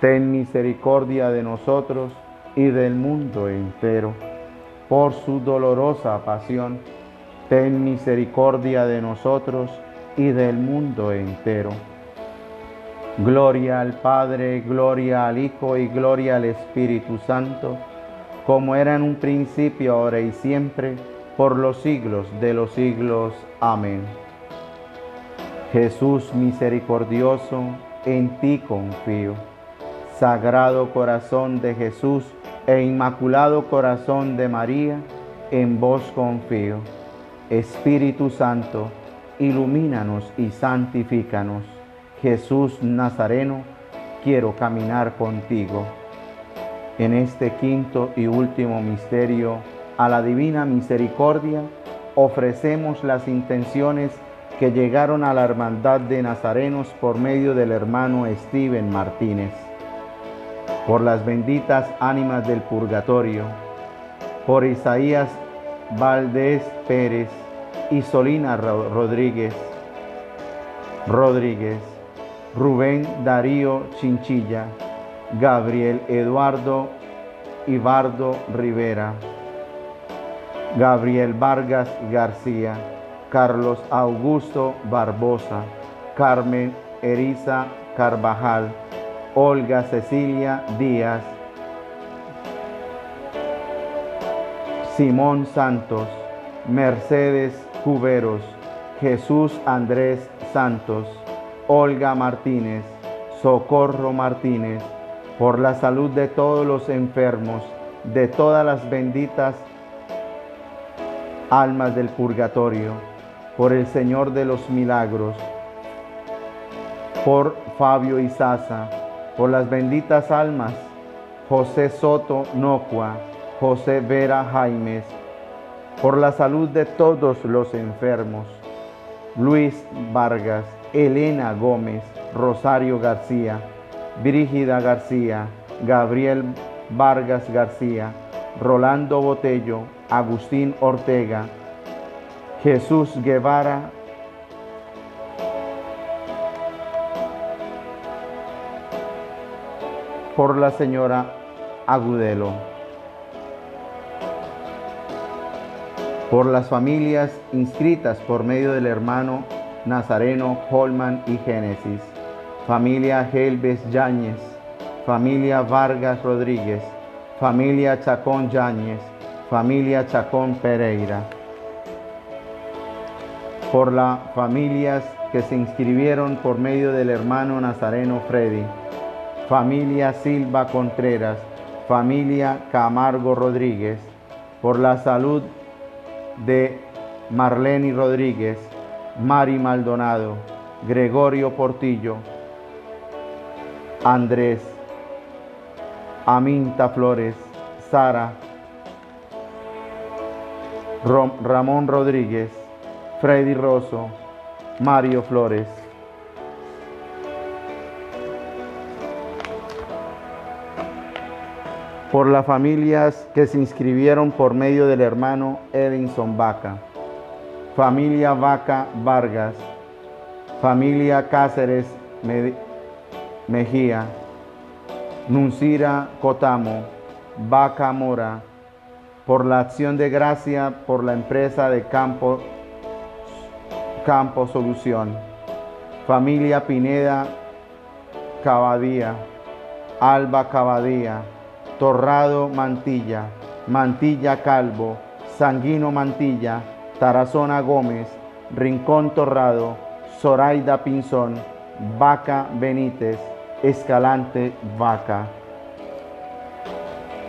S1: ten misericordia de nosotros y del mundo entero. Por su dolorosa pasión, ten misericordia de nosotros y del mundo entero. Gloria al Padre, gloria al Hijo y gloria al Espíritu Santo, como era en un principio, ahora y siempre, por los siglos de los siglos. Amén. Jesús misericordioso, en ti confío. Sagrado corazón de Jesús e inmaculado corazón de María, en vos confío. Espíritu Santo, ilumínanos y santifícanos. Jesús Nazareno, quiero caminar contigo. En este quinto y último misterio, a la divina misericordia, ofrecemos las intenciones que llegaron a la hermandad de Nazarenos por medio del hermano Steven Martínez, por las benditas ánimas del purgatorio, por Isaías Valdés Pérez y Solina Rodríguez, Rodríguez, Rubén Darío Chinchilla, Gabriel Eduardo Ibardo Rivera, Gabriel Vargas García, Carlos Augusto Barbosa, Carmen Eriza Carvajal, Olga Cecilia Díaz, Simón Santos, Mercedes Cuberos, Jesús Andrés Santos, Olga Martínez, Socorro Martínez, por la salud de todos los enfermos, de todas las benditas almas del purgatorio, por el Señor de los milagros, por Fabio Izaza, por las benditas almas, José Soto Nocua, José Vera Jaimes, por la salud de todos los enfermos, Luis Vargas, Elena Gómez, Rosario García, Brígida García, Gabriel Vargas García, Rolando Botello, Agustín Ortega, Jesús Guevara, por la señora Agudelo, por las familias inscritas por medio del hermano Nazareno Holman y Génesis, familia Helves Yáñez, familia Vargas Rodríguez, familia Chacón Yáñez, familia Chacón Pereira, por las familias que se inscribieron por medio del hermano Nazareno Freddy, familia Silva Contreras, familia Camargo Rodríguez, por la salud de Marlene Rodríguez, Mari Maldonado, Gregorio Portillo, Andrés, Aminta Flores, Sara, Ramón Rodríguez, Freddy Rosso, Mario Flores. Por las familias que se inscribieron por medio del hermano Edinson Vaca, familia Vaca Vargas, familia Cáceres Mejía, Nuncira Cotamo, Vaca Mora, por la acción de gracia por la empresa de Campo, Campo Solución, familia Pineda Cabadía, Alba Cabadía, Torrado Mantilla, Mantilla Calvo, Sanguino Mantilla, Tarazona Gómez, Rincón Torrado, Zoraida Pinzón, Vaca Benítez, Escalante Vaca.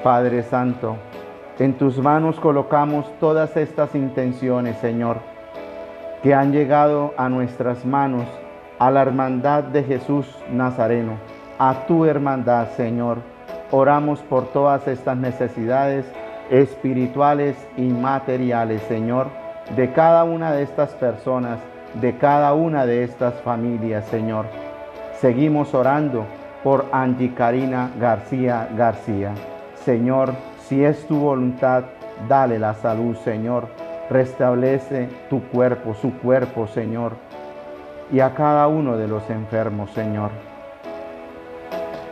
S1: Padre Santo, en tus manos colocamos todas estas intenciones, Señor, que han llegado a nuestras manos, a la hermandad de Jesús Nazareno, a tu hermandad, Señor. Oramos por todas estas necesidades espirituales y materiales, Señor, de cada una de estas personas, de cada una de estas familias, Señor. Seguimos orando por Angie Karina García García. Señor, si es tu voluntad, dale la salud, Señor. Restablece tu cuerpo, su cuerpo, Señor. Y a cada uno de los enfermos, Señor.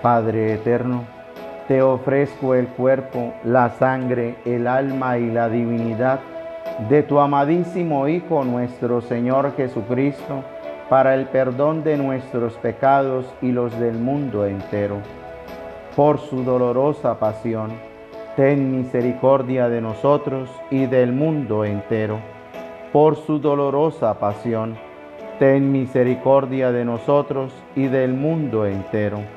S1: Padre eterno, te ofrezco el cuerpo, la sangre, el alma y la divinidad de tu amadísimo Hijo nuestro Señor Jesucristo, para el perdón de nuestros pecados y los del mundo entero. Por su dolorosa pasión ten misericordia de nosotros y del mundo entero. Por su dolorosa pasión, ten misericordia de nosotros y del mundo entero.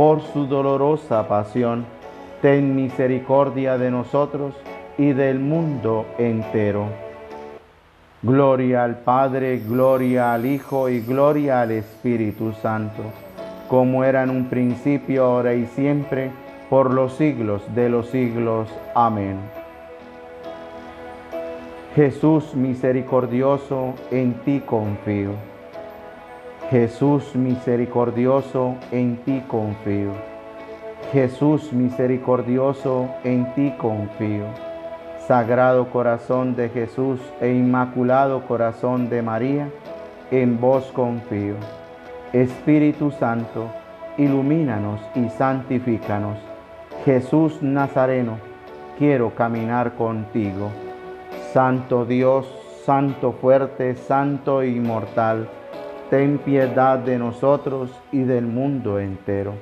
S1: Por su dolorosa pasión, ten misericordia de nosotros y del mundo entero. Gloria al Padre, gloria al Hijo y gloria al Espíritu Santo, como era en un principio, ahora y siempre, por los siglos de los siglos. Amén. Jesús misericordioso, en ti confío. Jesús misericordioso, en ti confío. Jesús misericordioso, en ti confío. Sagrado corazón de Jesús e inmaculado corazón de María, en vos confío. Espíritu Santo, ilumínanos y santifícanos Jesús Nazareno, quiero caminar contigo. Santo Dios, Santo fuerte, Santo inmortal, ten piedad de nosotros y del mundo entero.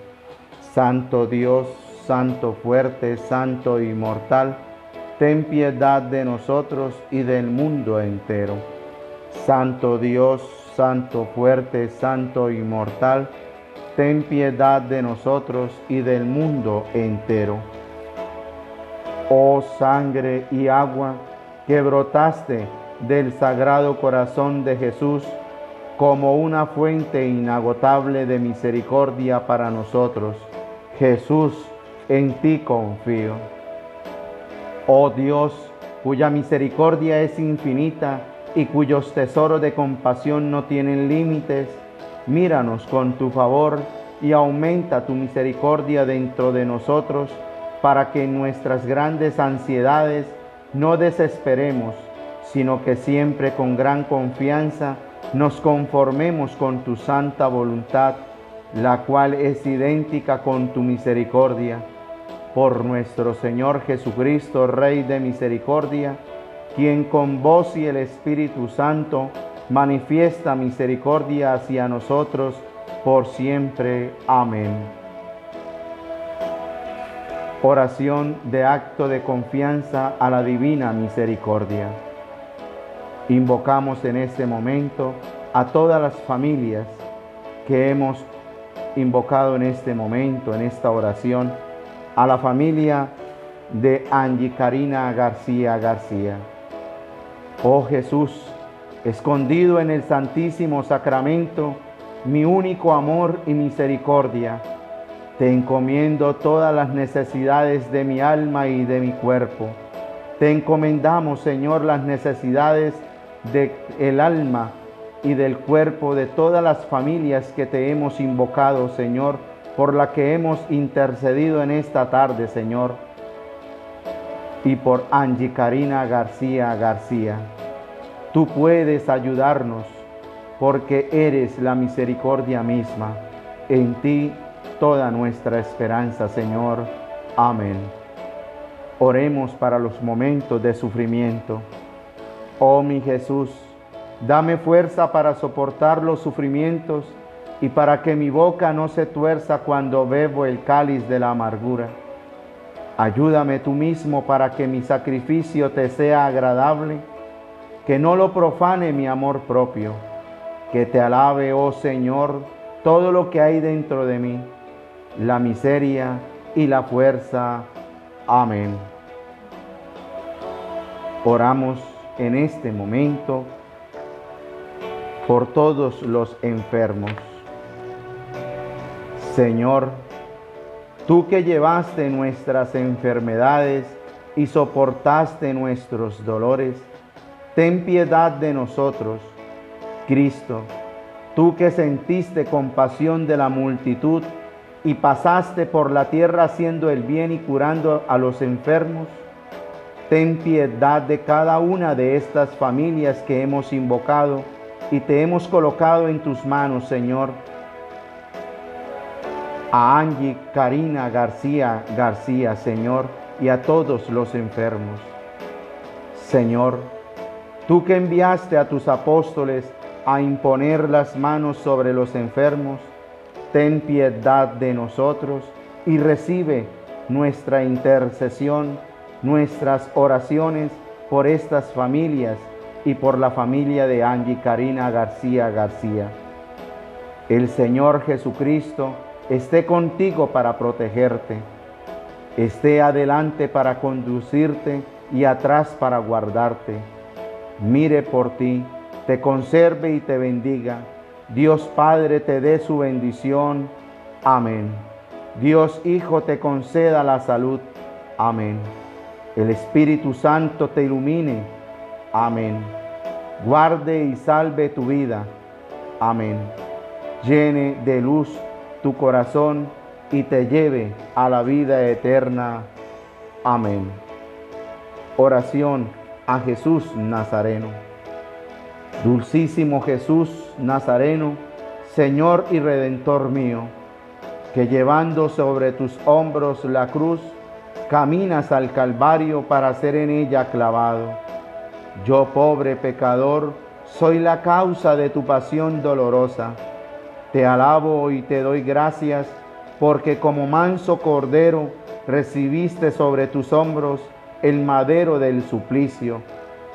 S1: Santo Dios, Santo fuerte, Santo inmortal, ten piedad de nosotros y del mundo entero. Santo Dios, Santo fuerte, Santo inmortal, ten piedad de nosotros y del mundo entero. Oh sangre y agua que brotaste del sagrado corazón de Jesús como una fuente inagotable de misericordia para nosotros. Jesús, en ti confío. Oh Dios, cuya misericordia es infinita y cuyos tesoros de compasión no tienen límites, míranos con tu favor y aumenta tu misericordia dentro de nosotros, para que en nuestras grandes ansiedades no desesperemos, sino que siempre con gran confianza nos conformemos con tu santa voluntad, la cual es idéntica con tu misericordia. Por nuestro Señor Jesucristo, Rey de misericordia, quien con voz y el Espíritu Santo manifiesta misericordia hacia nosotros por siempre. Amén. Oración de acto de confianza a la divina misericordia. Invocamos en este momento a todas las familias que hemos invocado en este momento, en esta oración, a la familia de Angie Karina García García. Oh Jesús, escondido en el Santísimo Sacramento, mi único amor y misericordia, te encomiendo todas las necesidades de mi alma y de mi cuerpo. Te encomendamos, Señor, las necesidades del alma y del cuerpo de todas las familias que te hemos invocado, Señor, por la que hemos intercedido en esta tarde, Señor, y por Angie Karina García García. Tú puedes ayudarnos porque eres la misericordia misma. En ti toda nuestra esperanza, Señor. Amén. Oremos para los momentos de sufrimiento. Oh mi Jesús, dame fuerza para soportar los sufrimientos y para que mi boca no se tuerza cuando bebo el cáliz de la amargura. Ayúdame tú mismo para que mi sacrificio te sea agradable, que no lo profane mi amor propio, que te alabe, oh Señor, todo lo que hay dentro de mí, la miseria y la fuerza. Amén. Oramos en este momento por todos los enfermos. Señor, tú que llevaste nuestras enfermedades y soportaste nuestros dolores, ten piedad de nosotros. Cristo, tú que sentiste compasión de la multitud y pasaste por la tierra haciendo el bien y curando a los enfermos, Ten piedad de cada una de estas familias que hemos invocado y te hemos colocado en tus manos, Señor. A Angie Karina García García, Señor, y a todos los enfermos. Señor, tú que enviaste a tus apóstoles a imponer las manos sobre los enfermos, ten piedad de nosotros y recibe nuestra intercesión nuestras oraciones por estas familias y por la familia de Angie Karina García García. El Señor Jesucristo esté contigo para protegerte, esté adelante para conducirte y atrás para guardarte. Mire por ti, te conserve y te bendiga. Dios Padre te dé su bendición. Amén. Dios Hijo te conceda la salud. Amén. El Espíritu Santo te ilumine. Amén. Guarde y salve tu vida. Amén. Llene de luz tu corazón y te lleve a la vida eterna. Amén. Oración a Jesús Nazareno. Dulcísimo Jesús Nazareno, Señor y Redentor mío, que llevando sobre tus hombros la cruz, caminas al Calvario para ser en ella clavado. Yo, pobre pecador, soy la causa de tu pasión dolorosa. Te alabo y te doy gracias porque como manso cordero recibiste sobre tus hombros el madero del suplicio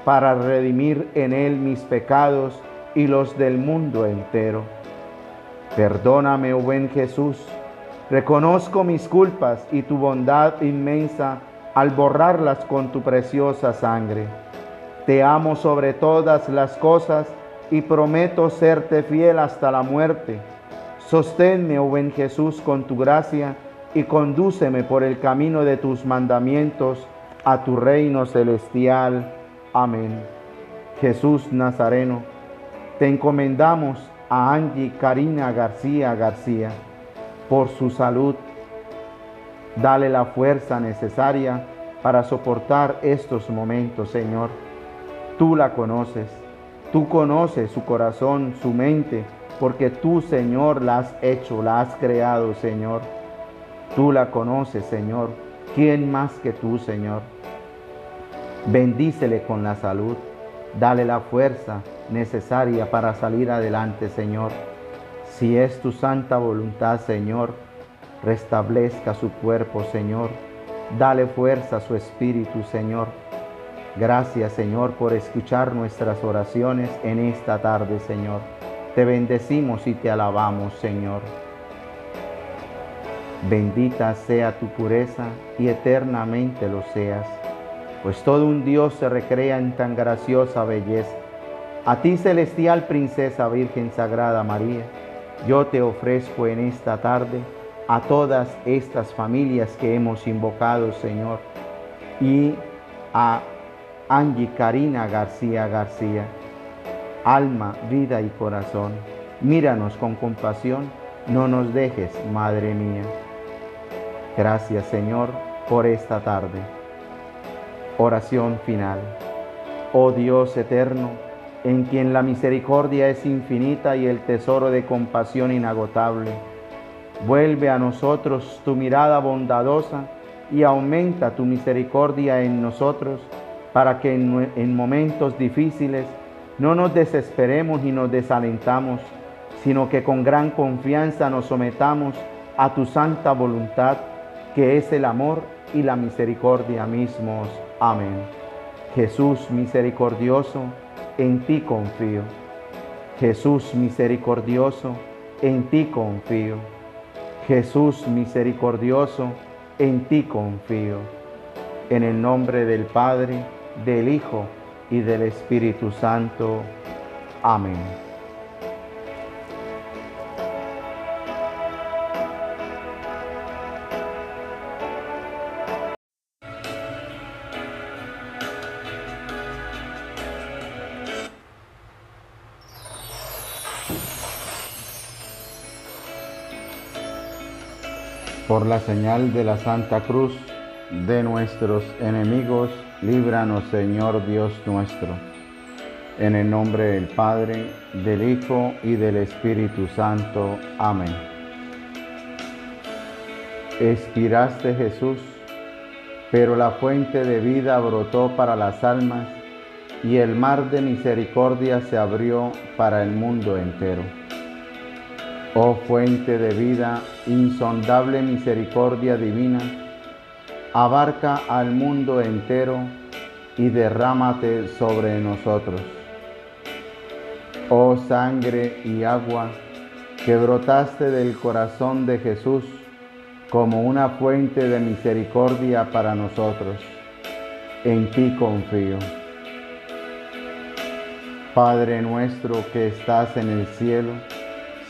S1: para redimir en él mis pecados y los del mundo entero. Perdóname, oh buen Jesús, Reconozco mis culpas y tu bondad inmensa al borrarlas con tu preciosa sangre. Te amo sobre todas las cosas y prometo serte fiel hasta la muerte. Sosténme, oh buen Jesús, con tu gracia y condúceme por el camino de tus mandamientos a tu reino celestial. Amén. Jesús Nazareno, te encomendamos a Angie Karina García García por su salud. Dale la fuerza necesaria para soportar estos momentos, Señor. Tú la conoces, tú conoces su corazón, su mente, porque tú, Señor, la has hecho, la has creado, Señor. Tú la conoces, Señor. ¿Quién más que tú, Señor? Bendícele con la salud. Dale la fuerza necesaria para salir adelante, Señor. Si es tu santa voluntad, Señor, restablezca su cuerpo, Señor. Dale fuerza a su espíritu, Señor. Gracias, Señor, por escuchar nuestras oraciones en esta tarde, Señor. Te bendecimos y te alabamos, Señor. Bendita sea tu pureza y eternamente lo seas, pues todo un Dios se recrea en tan graciosa belleza. A ti, celestial princesa Virgen Sagrada María, yo te ofrezco en esta tarde a todas estas familias que hemos invocado, Señor, y a Angie Karina García García, alma, vida y corazón. Míranos con compasión, no nos dejes, Madre mía. Gracias, Señor, por esta tarde. Oración final. Oh Dios eterno, en quien la misericordia es infinita y el tesoro de compasión inagotable Vuelve a nosotros tu mirada bondadosa y aumenta tu misericordia en nosotros para que en, momentos difíciles no nos desesperemos y nos desalentamos, sino que con gran confianza nos sometamos a tu santa voluntad, que es el amor y la misericordia mismos. Amén. Jesús misericordioso, en ti confío. Jesús misericordioso, en ti confío. Jesús misericordioso, en ti confío. En el nombre del Padre, del Hijo y del Espíritu Santo. Amén. Por la señal de la Santa Cruz de nuestros enemigos, líbranos Señor Dios nuestro. En el nombre del Padre, del Hijo y del Espíritu Santo. Amén. Expiraste Jesús, pero la fuente de vida brotó para las almas y el mar de misericordia se abrió para el mundo entero. Oh fuente de vida, insondable misericordia divina, abarca al mundo entero y derrámate sobre nosotros. Oh sangre y agua que brotaste del corazón de Jesús como una fuente de misericordia para nosotros, en ti confío. Padre nuestro que estás en el cielo,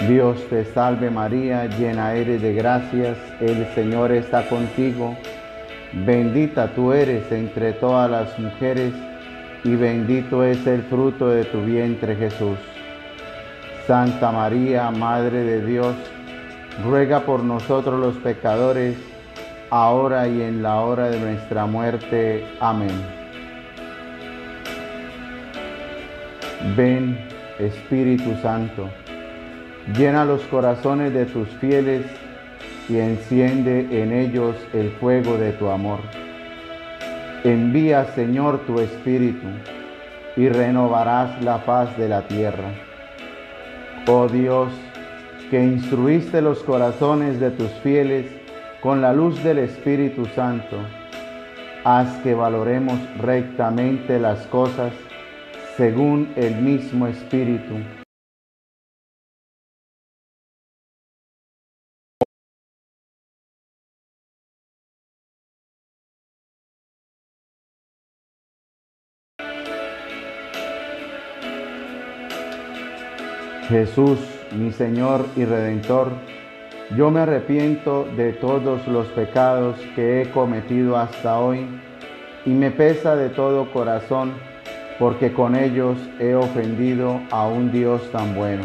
S1: Dios te salve María, llena eres de gracias, el Señor está contigo. Bendita tú eres entre todas las mujeres y bendito es el fruto de tu vientre Jesús. Santa María, Madre de Dios, ruega por nosotros los pecadores, ahora y en la hora de nuestra muerte. Amén. Ven, Espíritu Santo Llena los corazones de tus fieles y enciende en ellos el fuego de tu amor. Envía, Señor, tu Espíritu y renovarás la paz de la tierra. Oh Dios, que instruiste los corazones de tus fieles con la luz del Espíritu Santo, haz que valoremos rectamente las cosas según el mismo Espíritu. Jesús, mi Señor y Redentor, yo me arrepiento de todos los pecados que he cometido hasta hoy y me pesa de todo corazón porque con ellos he ofendido a un Dios tan bueno.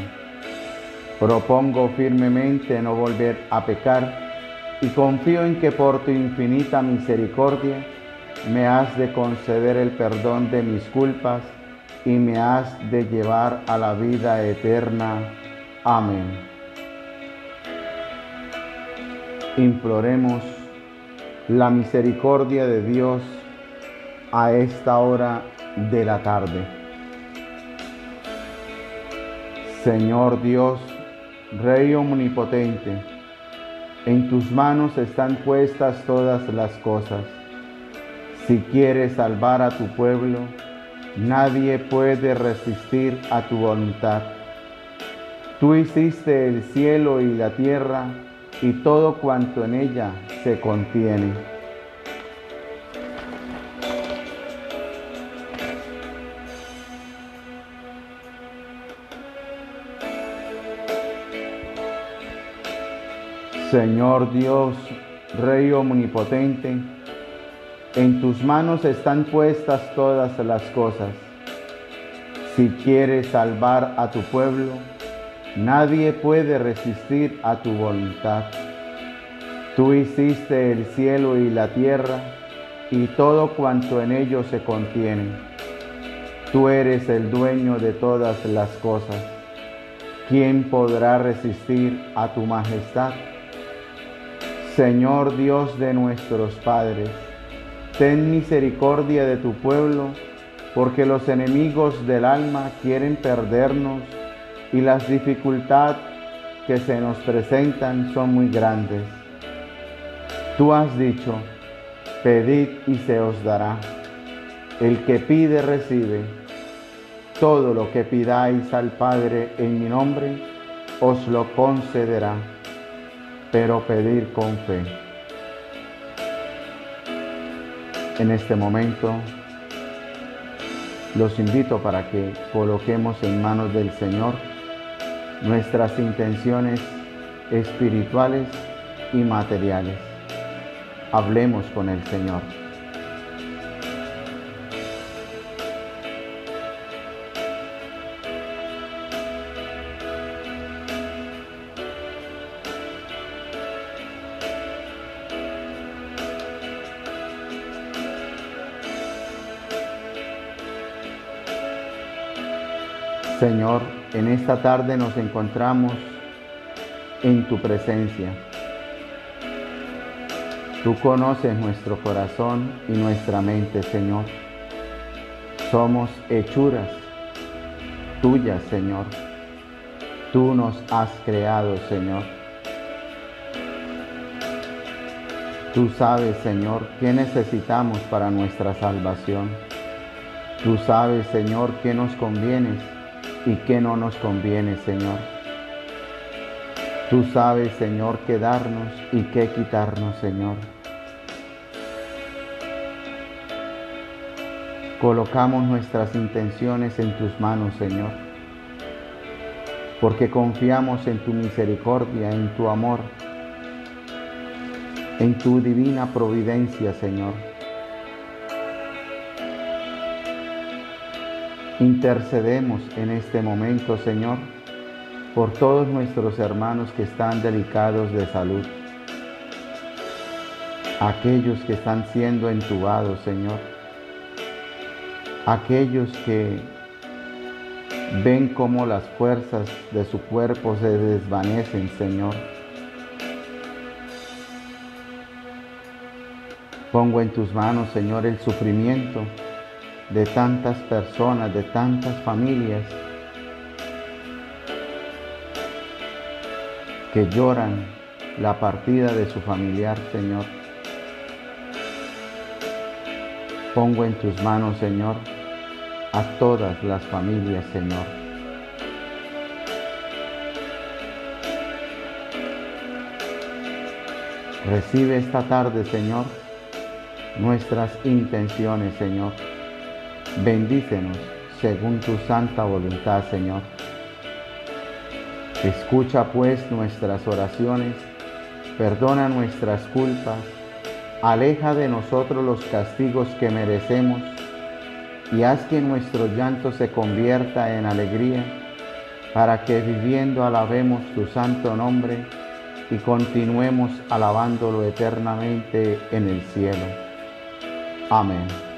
S1: Propongo firmemente no volver a pecar y confío en que por tu infinita misericordia me has de conceder el perdón de mis culpas y me has de llevar a la vida eterna. Amén. Imploremos la misericordia de Dios a esta hora de la tarde. Señor Dios, Rey omnipotente, en tus manos están puestas todas las cosas. Si quieres salvar a tu pueblo, nadie puede resistir a tu voluntad. Tú hiciste el cielo y la tierra y todo cuanto en ella se contiene. Señor Dios, Rey omnipotente, en tus manos están puestas todas las cosas. Si quieres salvar a tu pueblo, nadie puede resistir a tu voluntad. Tú hiciste el cielo y la tierra y todo cuanto en ellos se contiene. Tú eres el dueño de todas las cosas. ¿Quién podrá resistir a tu majestad? Señor Dios de nuestros padres, ten misericordia de tu pueblo, porque los enemigos del alma quieren perdernos y las dificultades que se nos presentan son muy grandes. Tú has dicho, pedid y se os dará. El que pide recibe. Todo lo que pidáis al Padre en mi nombre, os lo concederá pero pedir con fe. En este momento los invito para que coloquemos en manos del Señor nuestras intenciones espirituales y materiales. Hablemos con el Señor. Señor, en esta tarde nos encontramos en tu presencia. Tú conoces nuestro corazón y nuestra mente, Señor. Somos hechuras tuyas, Señor. Tú nos has creado, Señor. Tú sabes, Señor, qué necesitamos para nuestra salvación. Tú sabes, Señor, qué nos conviene y qué no nos conviene, Señor. Tú sabes, Señor, qué darnos y qué quitarnos, Señor. Colocamos nuestras intenciones en tus manos, Señor, porque confiamos en tu misericordia, en tu amor, en tu divina providencia, Señor. Intercedemos en este momento, Señor, por todos nuestros hermanos que están delicados de salud, aquellos que están siendo entubados, Señor, aquellos que ven cómo las fuerzas de su cuerpo se desvanecen, Señor. Pongo en tus manos, Señor, el sufrimiento de tantas personas, de tantas familias que lloran la partida de su familiar, Señor. Pongo en tus manos, Señor, a todas las familias, Señor. Recibe esta tarde, Señor, nuestras intenciones, Señor. Bendícenos según tu santa voluntad, Señor. Escucha pues nuestras oraciones, perdona nuestras culpas, aleja de nosotros los castigos que merecemos y haz que nuestro llanto se convierta en alegría, para que viviendo alabemos tu santo nombre y continuemos alabándolo eternamente en el cielo. Amén.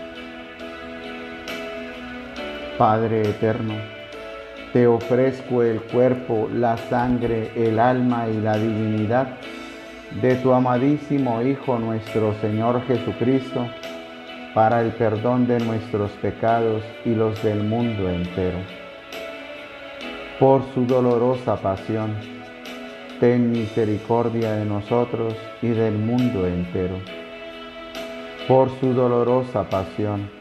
S1: Padre eterno, te ofrezco el cuerpo, la sangre, el alma y la divinidad de tu amadísimo Hijo nuestro Señor Jesucristo, para el perdón de nuestros pecados y los del mundo entero. Por su dolorosa pasión, ten misericordia de nosotros y del mundo entero. Por su dolorosa pasión,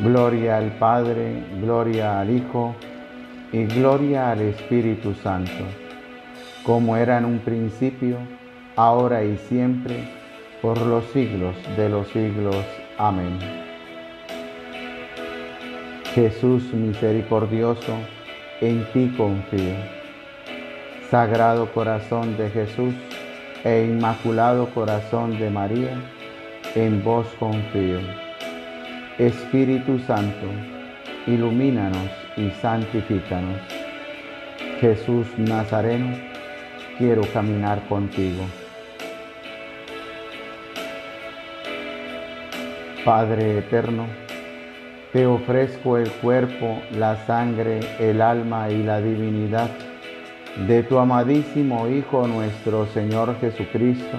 S1: Gloria al Padre, gloria al Hijo y gloria al Espíritu Santo, como era en un principio, ahora y siempre, por los siglos de los siglos. Amén. Jesús misericordioso, en ti confío. Sagrado corazón de Jesús e inmaculado corazón de María, en vos confío. Espíritu Santo, ilumínanos y santifícanos. Jesús Nazareno, quiero caminar contigo. Padre eterno, te ofrezco el cuerpo, la sangre, el alma y la divinidad de tu amadísimo Hijo nuestro Señor Jesucristo,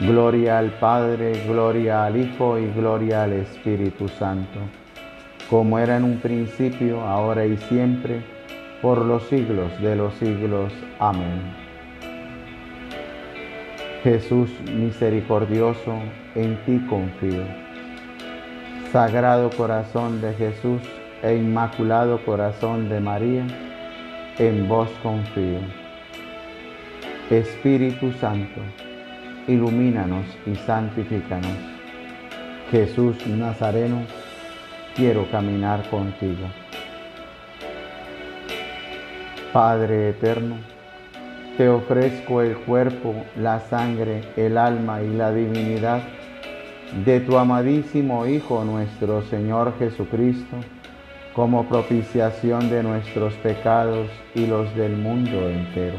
S1: Gloria al Padre, gloria al Hijo y gloria al Espíritu Santo, como era en un principio, ahora y siempre, por los siglos de los siglos. Amén. Jesús misericordioso, en ti confío. Sagrado corazón de Jesús e inmaculado corazón de María, en vos confío. Espíritu Santo, ilumínanos y santifícanos. Jesús Nazareno, quiero caminar contigo. Padre eterno, te ofrezco el cuerpo, la sangre, el alma y la divinidad de tu amadísimo Hijo nuestro Señor Jesucristo, como propiciación de nuestros pecados y los del mundo entero.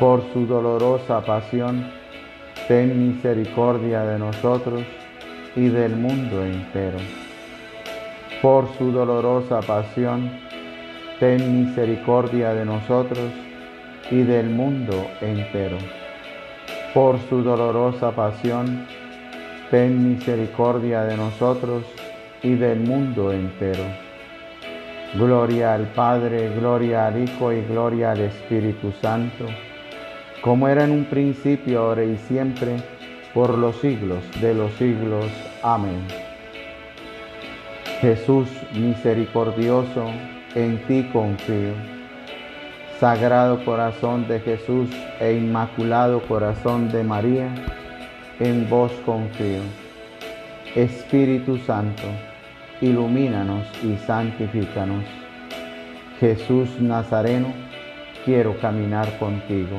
S1: Por su dolorosa pasión, ten misericordia de nosotros y del mundo entero. Por su dolorosa pasión, ten misericordia de nosotros y del mundo entero. Por su dolorosa pasión, ten misericordia de nosotros y del mundo entero. Gloria al Padre, gloria al Hijo y gloria al Espíritu Santo, como era en un principio, ahora y siempre, por los siglos de los siglos. Amén. Jesús misericordioso, en ti confío. Sagrado Corazón de Jesús e Inmaculado Corazón de María, en vos confío. Espíritu Santo, ilumínanos y santifícanos. Jesús Nazareno, quiero caminar contigo.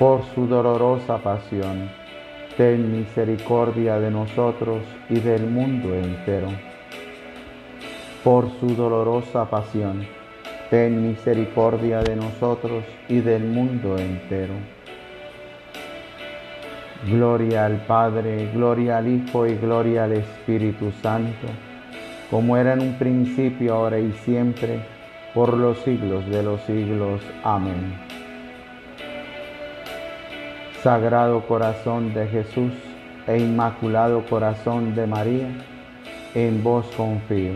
S1: Por su dolorosa pasión, ten misericordia de nosotros y del mundo entero. Por su dolorosa pasión, ten misericordia de nosotros y del mundo entero. Gloria al Padre, gloria al Hijo y gloria al Espíritu Santo como era en un principio, ahora y siempre, por los siglos de los siglos. Amén. Sagrado corazón de Jesús e inmaculado corazón de María, en vos confío.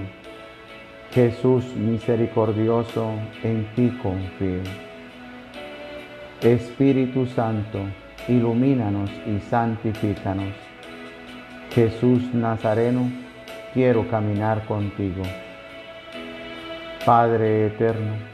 S1: Jesús misericordioso, en ti confío. Espíritu Santo, ilumínanos y santifícanos. Jesús Nazareno, quiero caminar contigo. Padre eterno,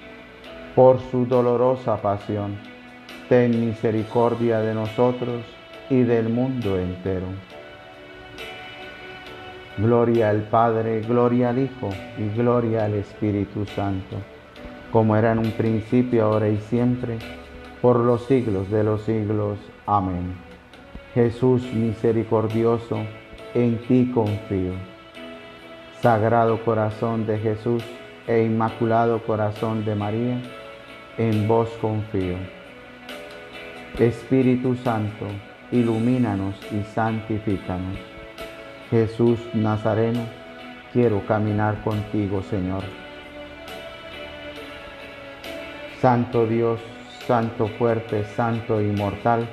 S1: Por su dolorosa pasión, ten misericordia de nosotros y del mundo entero. Gloria al Padre, gloria al Hijo y gloria al Espíritu Santo, como era en un principio, ahora y siempre, por los siglos de los siglos. Amén. Jesús misericordioso, en ti confío. Sagrado Corazón de Jesús e Inmaculado Corazón de María, en vos confío. Espíritu Santo, ilumínanos y santifícanos. Jesús Nazareno, quiero caminar contigo, Señor. Santo Dios, Santo fuerte, Santo inmortal,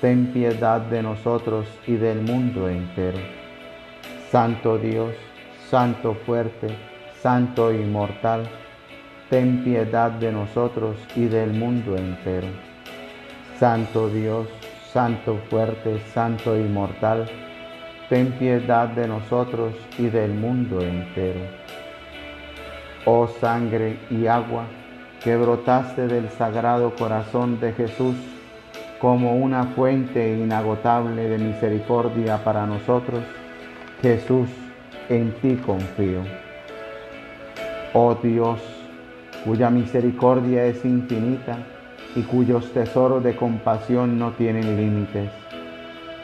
S1: ten piedad de nosotros y del mundo entero. Santo Dios, Santo fuerte, Santo inmortal, ten piedad de nosotros y del mundo entero. Santo Dios, Santo fuerte, Santo inmortal, ten piedad de nosotros y del mundo entero. Oh sangre y agua que brotaste del sagrado corazón de Jesús como una fuente inagotable de misericordia para nosotros, Jesús, en ti confío. Oh Dios, cuya misericordia es infinita y cuyos tesoros de compasión no tienen límites,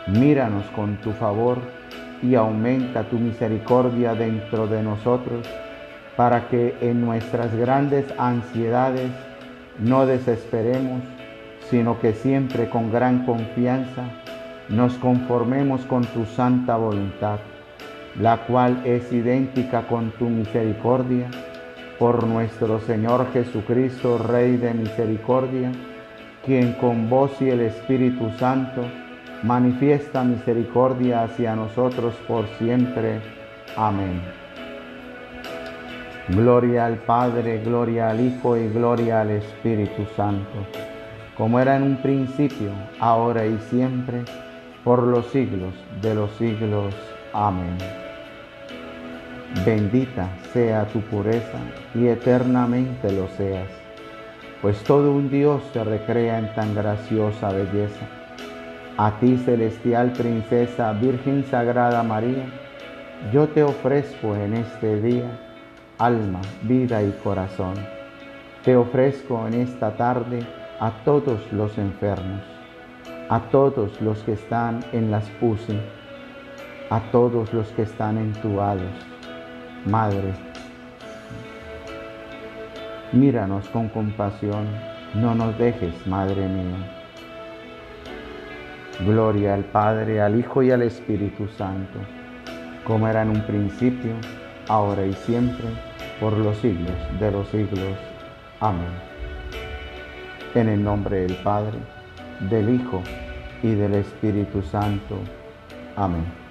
S1: míranos con tu favor y aumenta tu misericordia dentro de nosotros, para que en nuestras grandes ansiedades no desesperemos, sino que siempre con gran confianza nos conformemos con tu santa voluntad la cual es idéntica con tu misericordia, por nuestro Señor Jesucristo, Rey de misericordia, quien con vos y el Espíritu Santo manifiesta misericordia hacia nosotros por siempre. Amén. Gloria al Padre, gloria al Hijo y gloria al Espíritu Santo, como era en un principio, ahora y siempre, por los siglos de los siglos. Amén. Bendita sea tu pureza y eternamente lo seas, pues todo un Dios se recrea en tan graciosa belleza. A ti, celestial princesa, Virgen Sagrada María, yo te ofrezco en este día alma, vida y corazón. Te ofrezco en esta tarde a todos los enfermos, a todos los que están en las UCI, a todos los que están entubados. Madre, míranos con compasión, no nos dejes, Madre mía. Gloria al Padre, al Hijo y al Espíritu Santo, como era en un principio, ahora y siempre, por los siglos de los siglos. Amén. En el nombre del Padre, del Hijo y del Espíritu Santo. Amén.